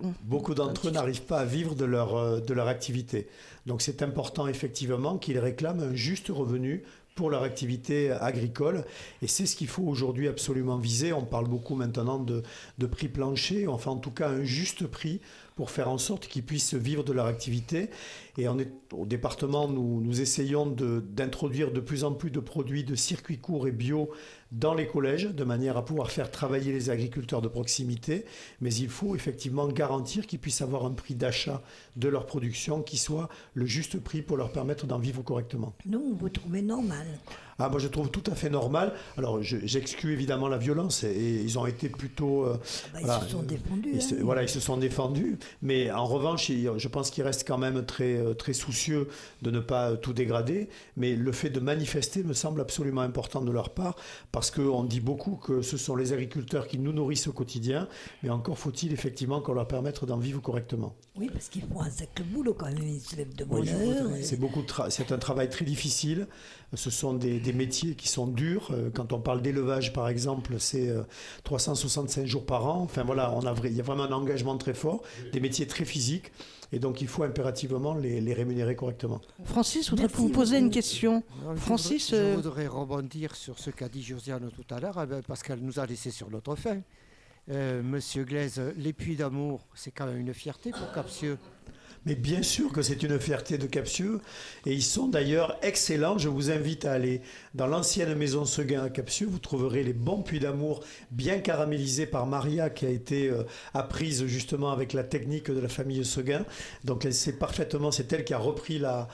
dans- Beaucoup d'entre eux n'arrivent pas à vivre de leur, euh, de leur activité. Donc c'est important effectivement qu'ils réclament un juste revenu pour leur activité agricole. Et c'est ce qu'il faut aujourd'hui absolument viser. On parle beaucoup maintenant de, prix plancher, enfin en tout cas un juste prix pour faire en sorte qu'ils puissent vivre de leur activité. Et on au département, nous, nous essayons d'introduire de, plus en plus de produits de circuits courts et bio dans les collèges, de manière à pouvoir faire travailler les agriculteurs de proximité. Mais il faut effectivement garantir qu'ils puissent avoir un prix d'achat de leur production qui soit le juste prix pour leur permettre d'en vivre correctement. Non, vous trouvez normal. Ah, moi je trouve tout à fait normal. Alors je- j'exclus évidemment la violence et, et ils ont été plutôt. euh, Bah, ils se sont défendus, ils se- hein. Voilà, ils se sont défendus. Mais en revanche, je pense qu'ils restent quand même très, euh, très soucieux de ne pas tout dégrader. Mais le fait de manifester me semble absolument important de leur part parce qu'on dit beaucoup que ce sont les agriculteurs qui nous nourrissent au quotidien. Mais encore faut-il effectivement qu'on leur permette d'en vivre correctement. Oui, parce qu'ils font un sacré boulot quand même. Ils se lèvent de Oui, bonne et- c'est beaucoup c'est un travail très difficile. Ce sont des, des métiers qui sont durs. Euh, Quand on parle d'élevage, par exemple, c'est euh, 365 jours par an. Enfin voilà, on a vrai- il y a vraiment un engagement très fort, des métiers très physiques, et donc il faut impérativement les, les rémunérer correctement. Francis, je voudrais vous poser une question. Non, je Francis, voudrais, euh, je voudrais rebondir sur ce qu'a dit Josiane tout à l'heure, parce qu'elle nous a laissé sur notre faim. Euh, Monsieur Glaise, les puits d'amour, c'est quand même une fierté pour Capsieux. Mais bien sûr que c'est une fierté de Capsieux. Et ils sont d'ailleurs excellents. Je vous invite à aller dans l'ancienne maison Seguin à Capsieux. Vous trouverez les bons puits d'amour bien caramélisés par Maria qui a été euh, apprise justement avec la technique de la famille Seguin. Donc elle sait parfaitement, c'est elle qui a repris la,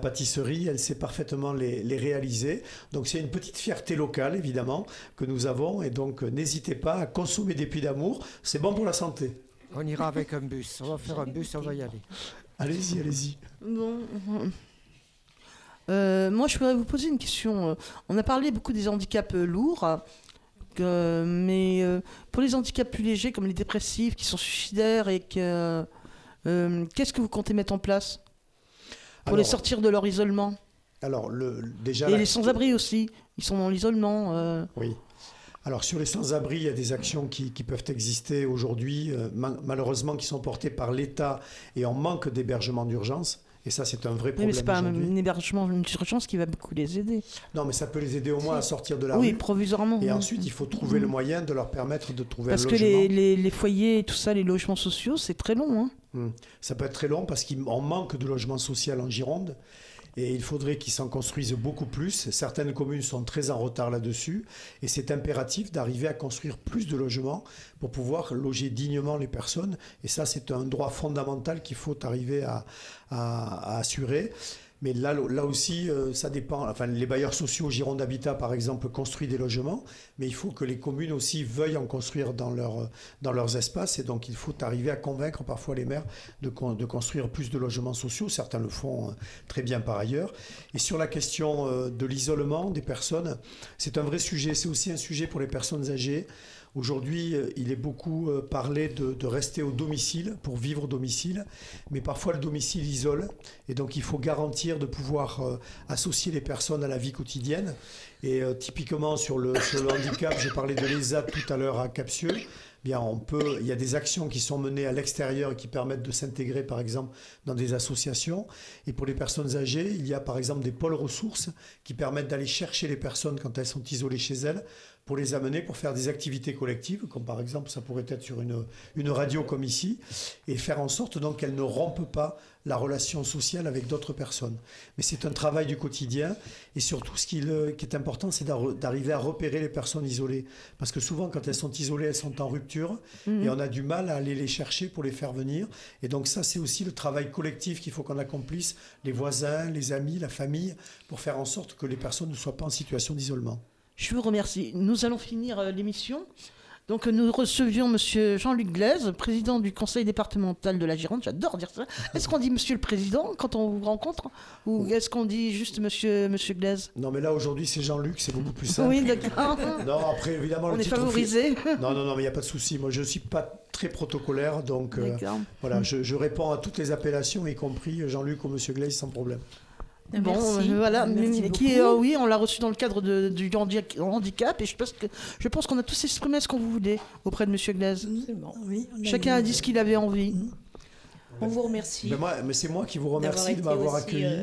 pâtisserie. Elle sait parfaitement les, les réaliser. Donc c'est une petite fierté locale évidemment que nous avons. Et donc n'hésitez pas à consommer des puits d'amour. C'est bon pour la santé. On ira avec un bus. On va faire un bus, on va y aller. Allez-y, allez-y. Bon. Euh, moi, je voudrais vous poser une question. On a parlé beaucoup des handicaps euh, lourds, mais euh, pour les handicaps plus légers, comme les dépressifs, qui sont suicidaires, et que euh, qu'est-ce que vous comptez mettre en place pour les sortir de leur isolement? Alors, le, déjà. Et la- les sans-abri aussi, ils sont dans l'isolement. euh. Oui. Alors sur les sans-abri, il y a des actions qui, qui peuvent exister aujourd'hui, euh, ma- malheureusement qui sont portées par l'État et on manque d'hébergement d'urgence. Et ça, c'est un vrai Oui, mais problème c'est pas un, hébergement, une urgence qui va beaucoup les aider. Non, mais ça peut les aider au moins à sortir de la Oui, rue. provisoirement. Et oui. ensuite, il faut trouver le moyen de leur permettre de trouver Parce un que logement. les, les- les foyers et tout ça, les logements sociaux, c'est très long. Hein. Hmm. Ça peut être très long parce qu'on manque de logement social en Gironde et il faudrait qu'ils s'en construisent beaucoup plus. Certaines communes sont très en retard là-dessus et c'est impératif d'arriver à construire plus de logements pour pouvoir loger dignement les personnes. Et ça, c'est un droit fondamental qu'il faut arriver à, à- à assurer. Mais là, aussi, euh, ça dépend. Enfin, les bailleurs sociaux, Gironde Habitat, par exemple, construisent des logements, mais il faut que les communes aussi veuillent en construire dans, leur, dans leurs espaces. Et donc, il faut arriver à convaincre parfois les maires de, con- de construire plus de logements sociaux. Certains le font euh, très bien par ailleurs. Et sur la question euh, de l'isolement des personnes, c'est un vrai sujet. C'est aussi un sujet pour les personnes âgées. Aujourd'hui, euh, il est beaucoup euh, parlé de, rester au domicile pour vivre au domicile, mais parfois le domicile isole, et donc il faut garantir de pouvoir euh, associer les personnes à la vie quotidienne. Et typiquement sur le, handicap, j'ai parlé de l'ESAT tout à l'heure à Capsieux. bien on peut, il y a des actions qui sont menées à l'extérieur et qui permettent de s'intégrer par exemple dans des associations. Et pour les personnes âgées, il y a par exemple des pôles ressources qui permettent d'aller chercher les personnes quand elles sont isolées chez elles pour les amener pour faire des activités collectives, comme par exemple ça pourrait être sur une, une radio comme ici, et faire en sorte donc qu'elles ne rompent pas la relation sociale avec d'autres personnes. Mais c'est un travail du quotidien, et surtout ce qui, le- qui est important, c'est d'ar- d'arriver à repérer les personnes isolées. Parce que souvent, quand elles sont isolées, elles sont en rupture, Mhm. et on a du mal à aller les chercher pour les faire venir. Et donc ça, c'est aussi le travail collectif qu'il faut qu'on accomplisse, les voisins, les amis, la famille, pour faire en sorte que les personnes ne soient pas en situation d'isolement. Je vous remercie. Nous allons finir euh, l'émission. Donc nous recevions Monsieur Jean-Luc Glaise, président du conseil départemental de la Gironde. J'adore dire ça. Est-ce qu'on dit Monsieur le Président quand on vous rencontre Ou est-ce qu'on dit juste Monsieur, Monsieur Glaise? Non, mais là, aujourd'hui, c'est Jean-Luc, c'est beaucoup plus simple. Oui, d'accord. [laughs] Non, après, évidemment, On le est titre favorisé. Non, non, non, mais il n'y a pas de souci. Moi, je ne suis pas très protocolaire, donc euh, voilà, je, je réponds à toutes les appellations, y compris Jean-Luc ou Monsieur Glaise, sans problème. Bon, Merci. euh, voilà, Merci mais- qui, euh, oui, on l'a reçu dans le cadre de- du handi- handicap et je pense que je pense qu'on a tous exprimé ce qu'on voulait auprès de Monsieur Glaise. Oui, on a Chacun a dit ce qu'il avait envie. On vous remercie. Mais, c'est moi qui vous remercie de m'avoir accueilli. euh,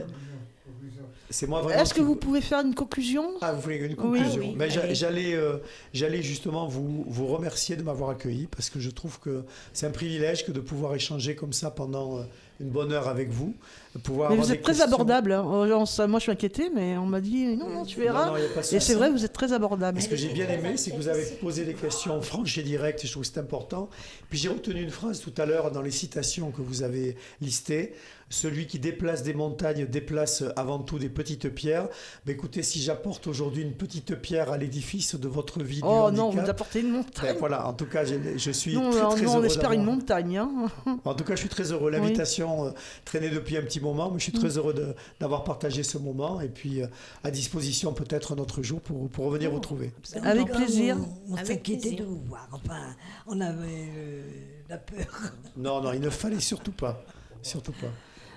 C'est moi vraiment. Est-ce que qui- vous pouvez faire une conclusion? Ah, vous voulez une Oui. conclusion Ah oui, Mais. J'allais, euh, j'allais justement vous, vous remercier de m'avoir accueilli parce que je trouve que c'est un privilège que de pouvoir échanger comme ça pendant euh, une bonne heure avec vous, pouvoir Mais avoir vous êtes très abordable. hein. Oh, moi, je suis inquiété, mais on m'a dit non, non, tu verras. Non, non, et c'est vrai, vous êtes très abordable. Ce que j'ai bien aimé, c'est que vous avez posé des questions franches et directes, je trouve que c'est important. Puis j'ai retenu une phrase tout à l'heure dans les citations que vous avez listées. Celui qui déplace des montagnes déplace avant tout des petites pierres. Mais écoutez, si j'apporte aujourd'hui une petite pierre à l'édifice de votre vie, du Oh non, handicap, vous apportez une montagne. ben voilà, en tout cas, je, je suis Non, très, non, très non, heureux on espère une montagne. hein. [laughs] En tout cas, je suis très heureux. L'invitation euh, traînait depuis un petit moment, mais je suis très Mm. heureux d'avoir partagé ce moment. Et puis, euh, à disposition peut-être un autre jour pour, pour revenir vous trouver. Tout cas, On, on Avec s'inquiétait plaisir. de vous voir. Enfin, on avait euh, la peur. Non, non, il ne fallait surtout pas. Surtout pas.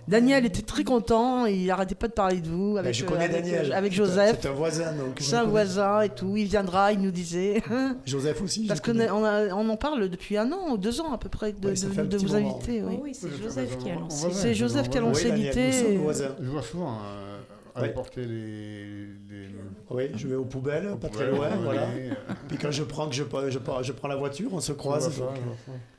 Daniel était très content, il arrêtait pas de parler de vous avec, Ben, je euh, connais avec, Daniel. euh, avec Joseph. c'est un voisin, donc C'est un connais. voisin et tout. Il viendra, il nous disait. [laughs] Joseph aussi. Parce qu'on on, en parle depuis un an ou deux ans à peu près de, de- vous moment. inviter. Oui, Oh oui, c'est Joseph qui a lancé. C'est Joseph qui a lancé l'idée. Je vois souvent euh, aller Ouais. porter les, les- Oui, je vais aux poubelles, Aux pas poubelles, très loin, voilà. euh. Puis quand je prends, que je, je, je, je prends la voiture, on se croise. Ça.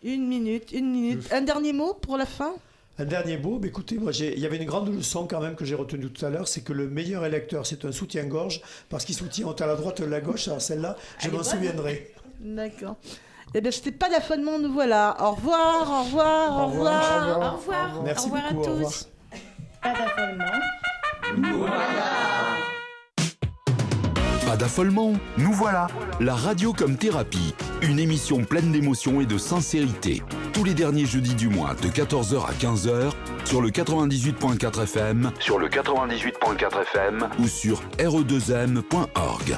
Une minute, une minute. Un dernier mot pour la fin? Un dernier mot, mais écoutez, moi, j'ai- il y avait une grande leçon quand même que j'ai retenue tout à l'heure, c'est que le meilleur électeur, c'est un soutien-gorge, parce qu'il soutient autant la droite que la gauche. Alors celle-là, je m'en souviendrai. D'accord. Eh bien, c'était pas d'affolement, nous voilà. Au revoir, au revoir, au Au revoir. revoir. Au revoir. Merci Au revoir beaucoup, à au revoir. tous. Pas d'affolement. Pas d'affolement, nous voilà. La radio comme thérapie, une émission pleine d'émotions et de sincérité. Tous les derniers jeudis du mois de 14h à 15h sur le 98.4 FM, sur le 98.4 FM ou sur E re2m.org.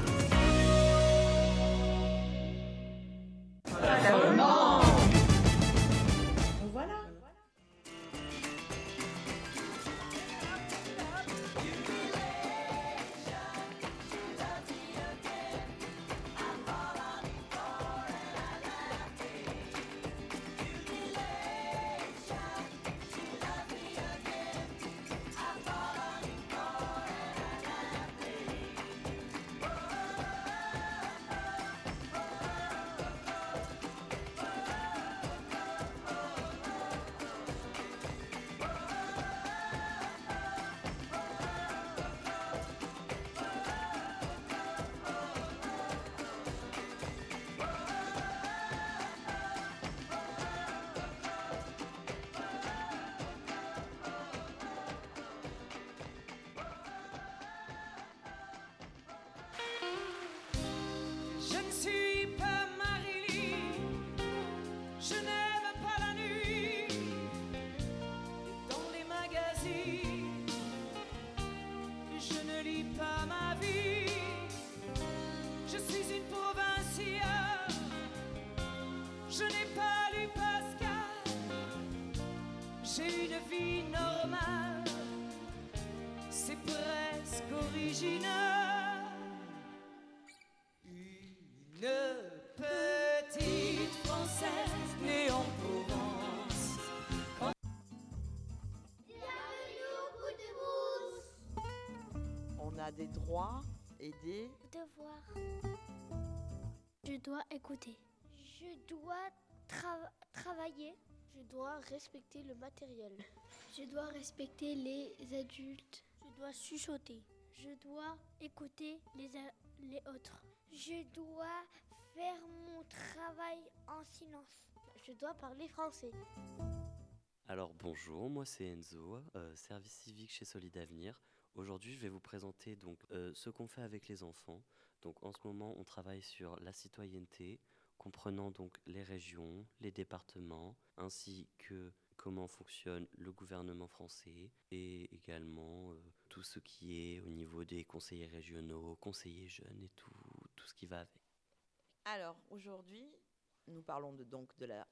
des droits et des... Devoir. Je dois écouter. Je dois tra- travailler. Je dois respecter le matériel. Je dois respecter les adultes. Je dois chuchoter. Je dois écouter les autres. Je dois faire mon travail en silence. Je dois parler français. Alors bonjour, moi c'est Enzo, euh, service civique chez Solid Avenir. Aujourd'hui, je vais vous présenter donc euh, ce qu'on fait avec les enfants. Donc en ce moment, on travaille sur la citoyenneté, comprenant donc les régions, les départements, ainsi que comment fonctionne le gouvernement français et également euh, tout ce qui est au niveau des conseillers régionaux, conseillers jeunes et tout, tout ce qui va avec. Alors aujourd'hui, nous parlons de, donc de la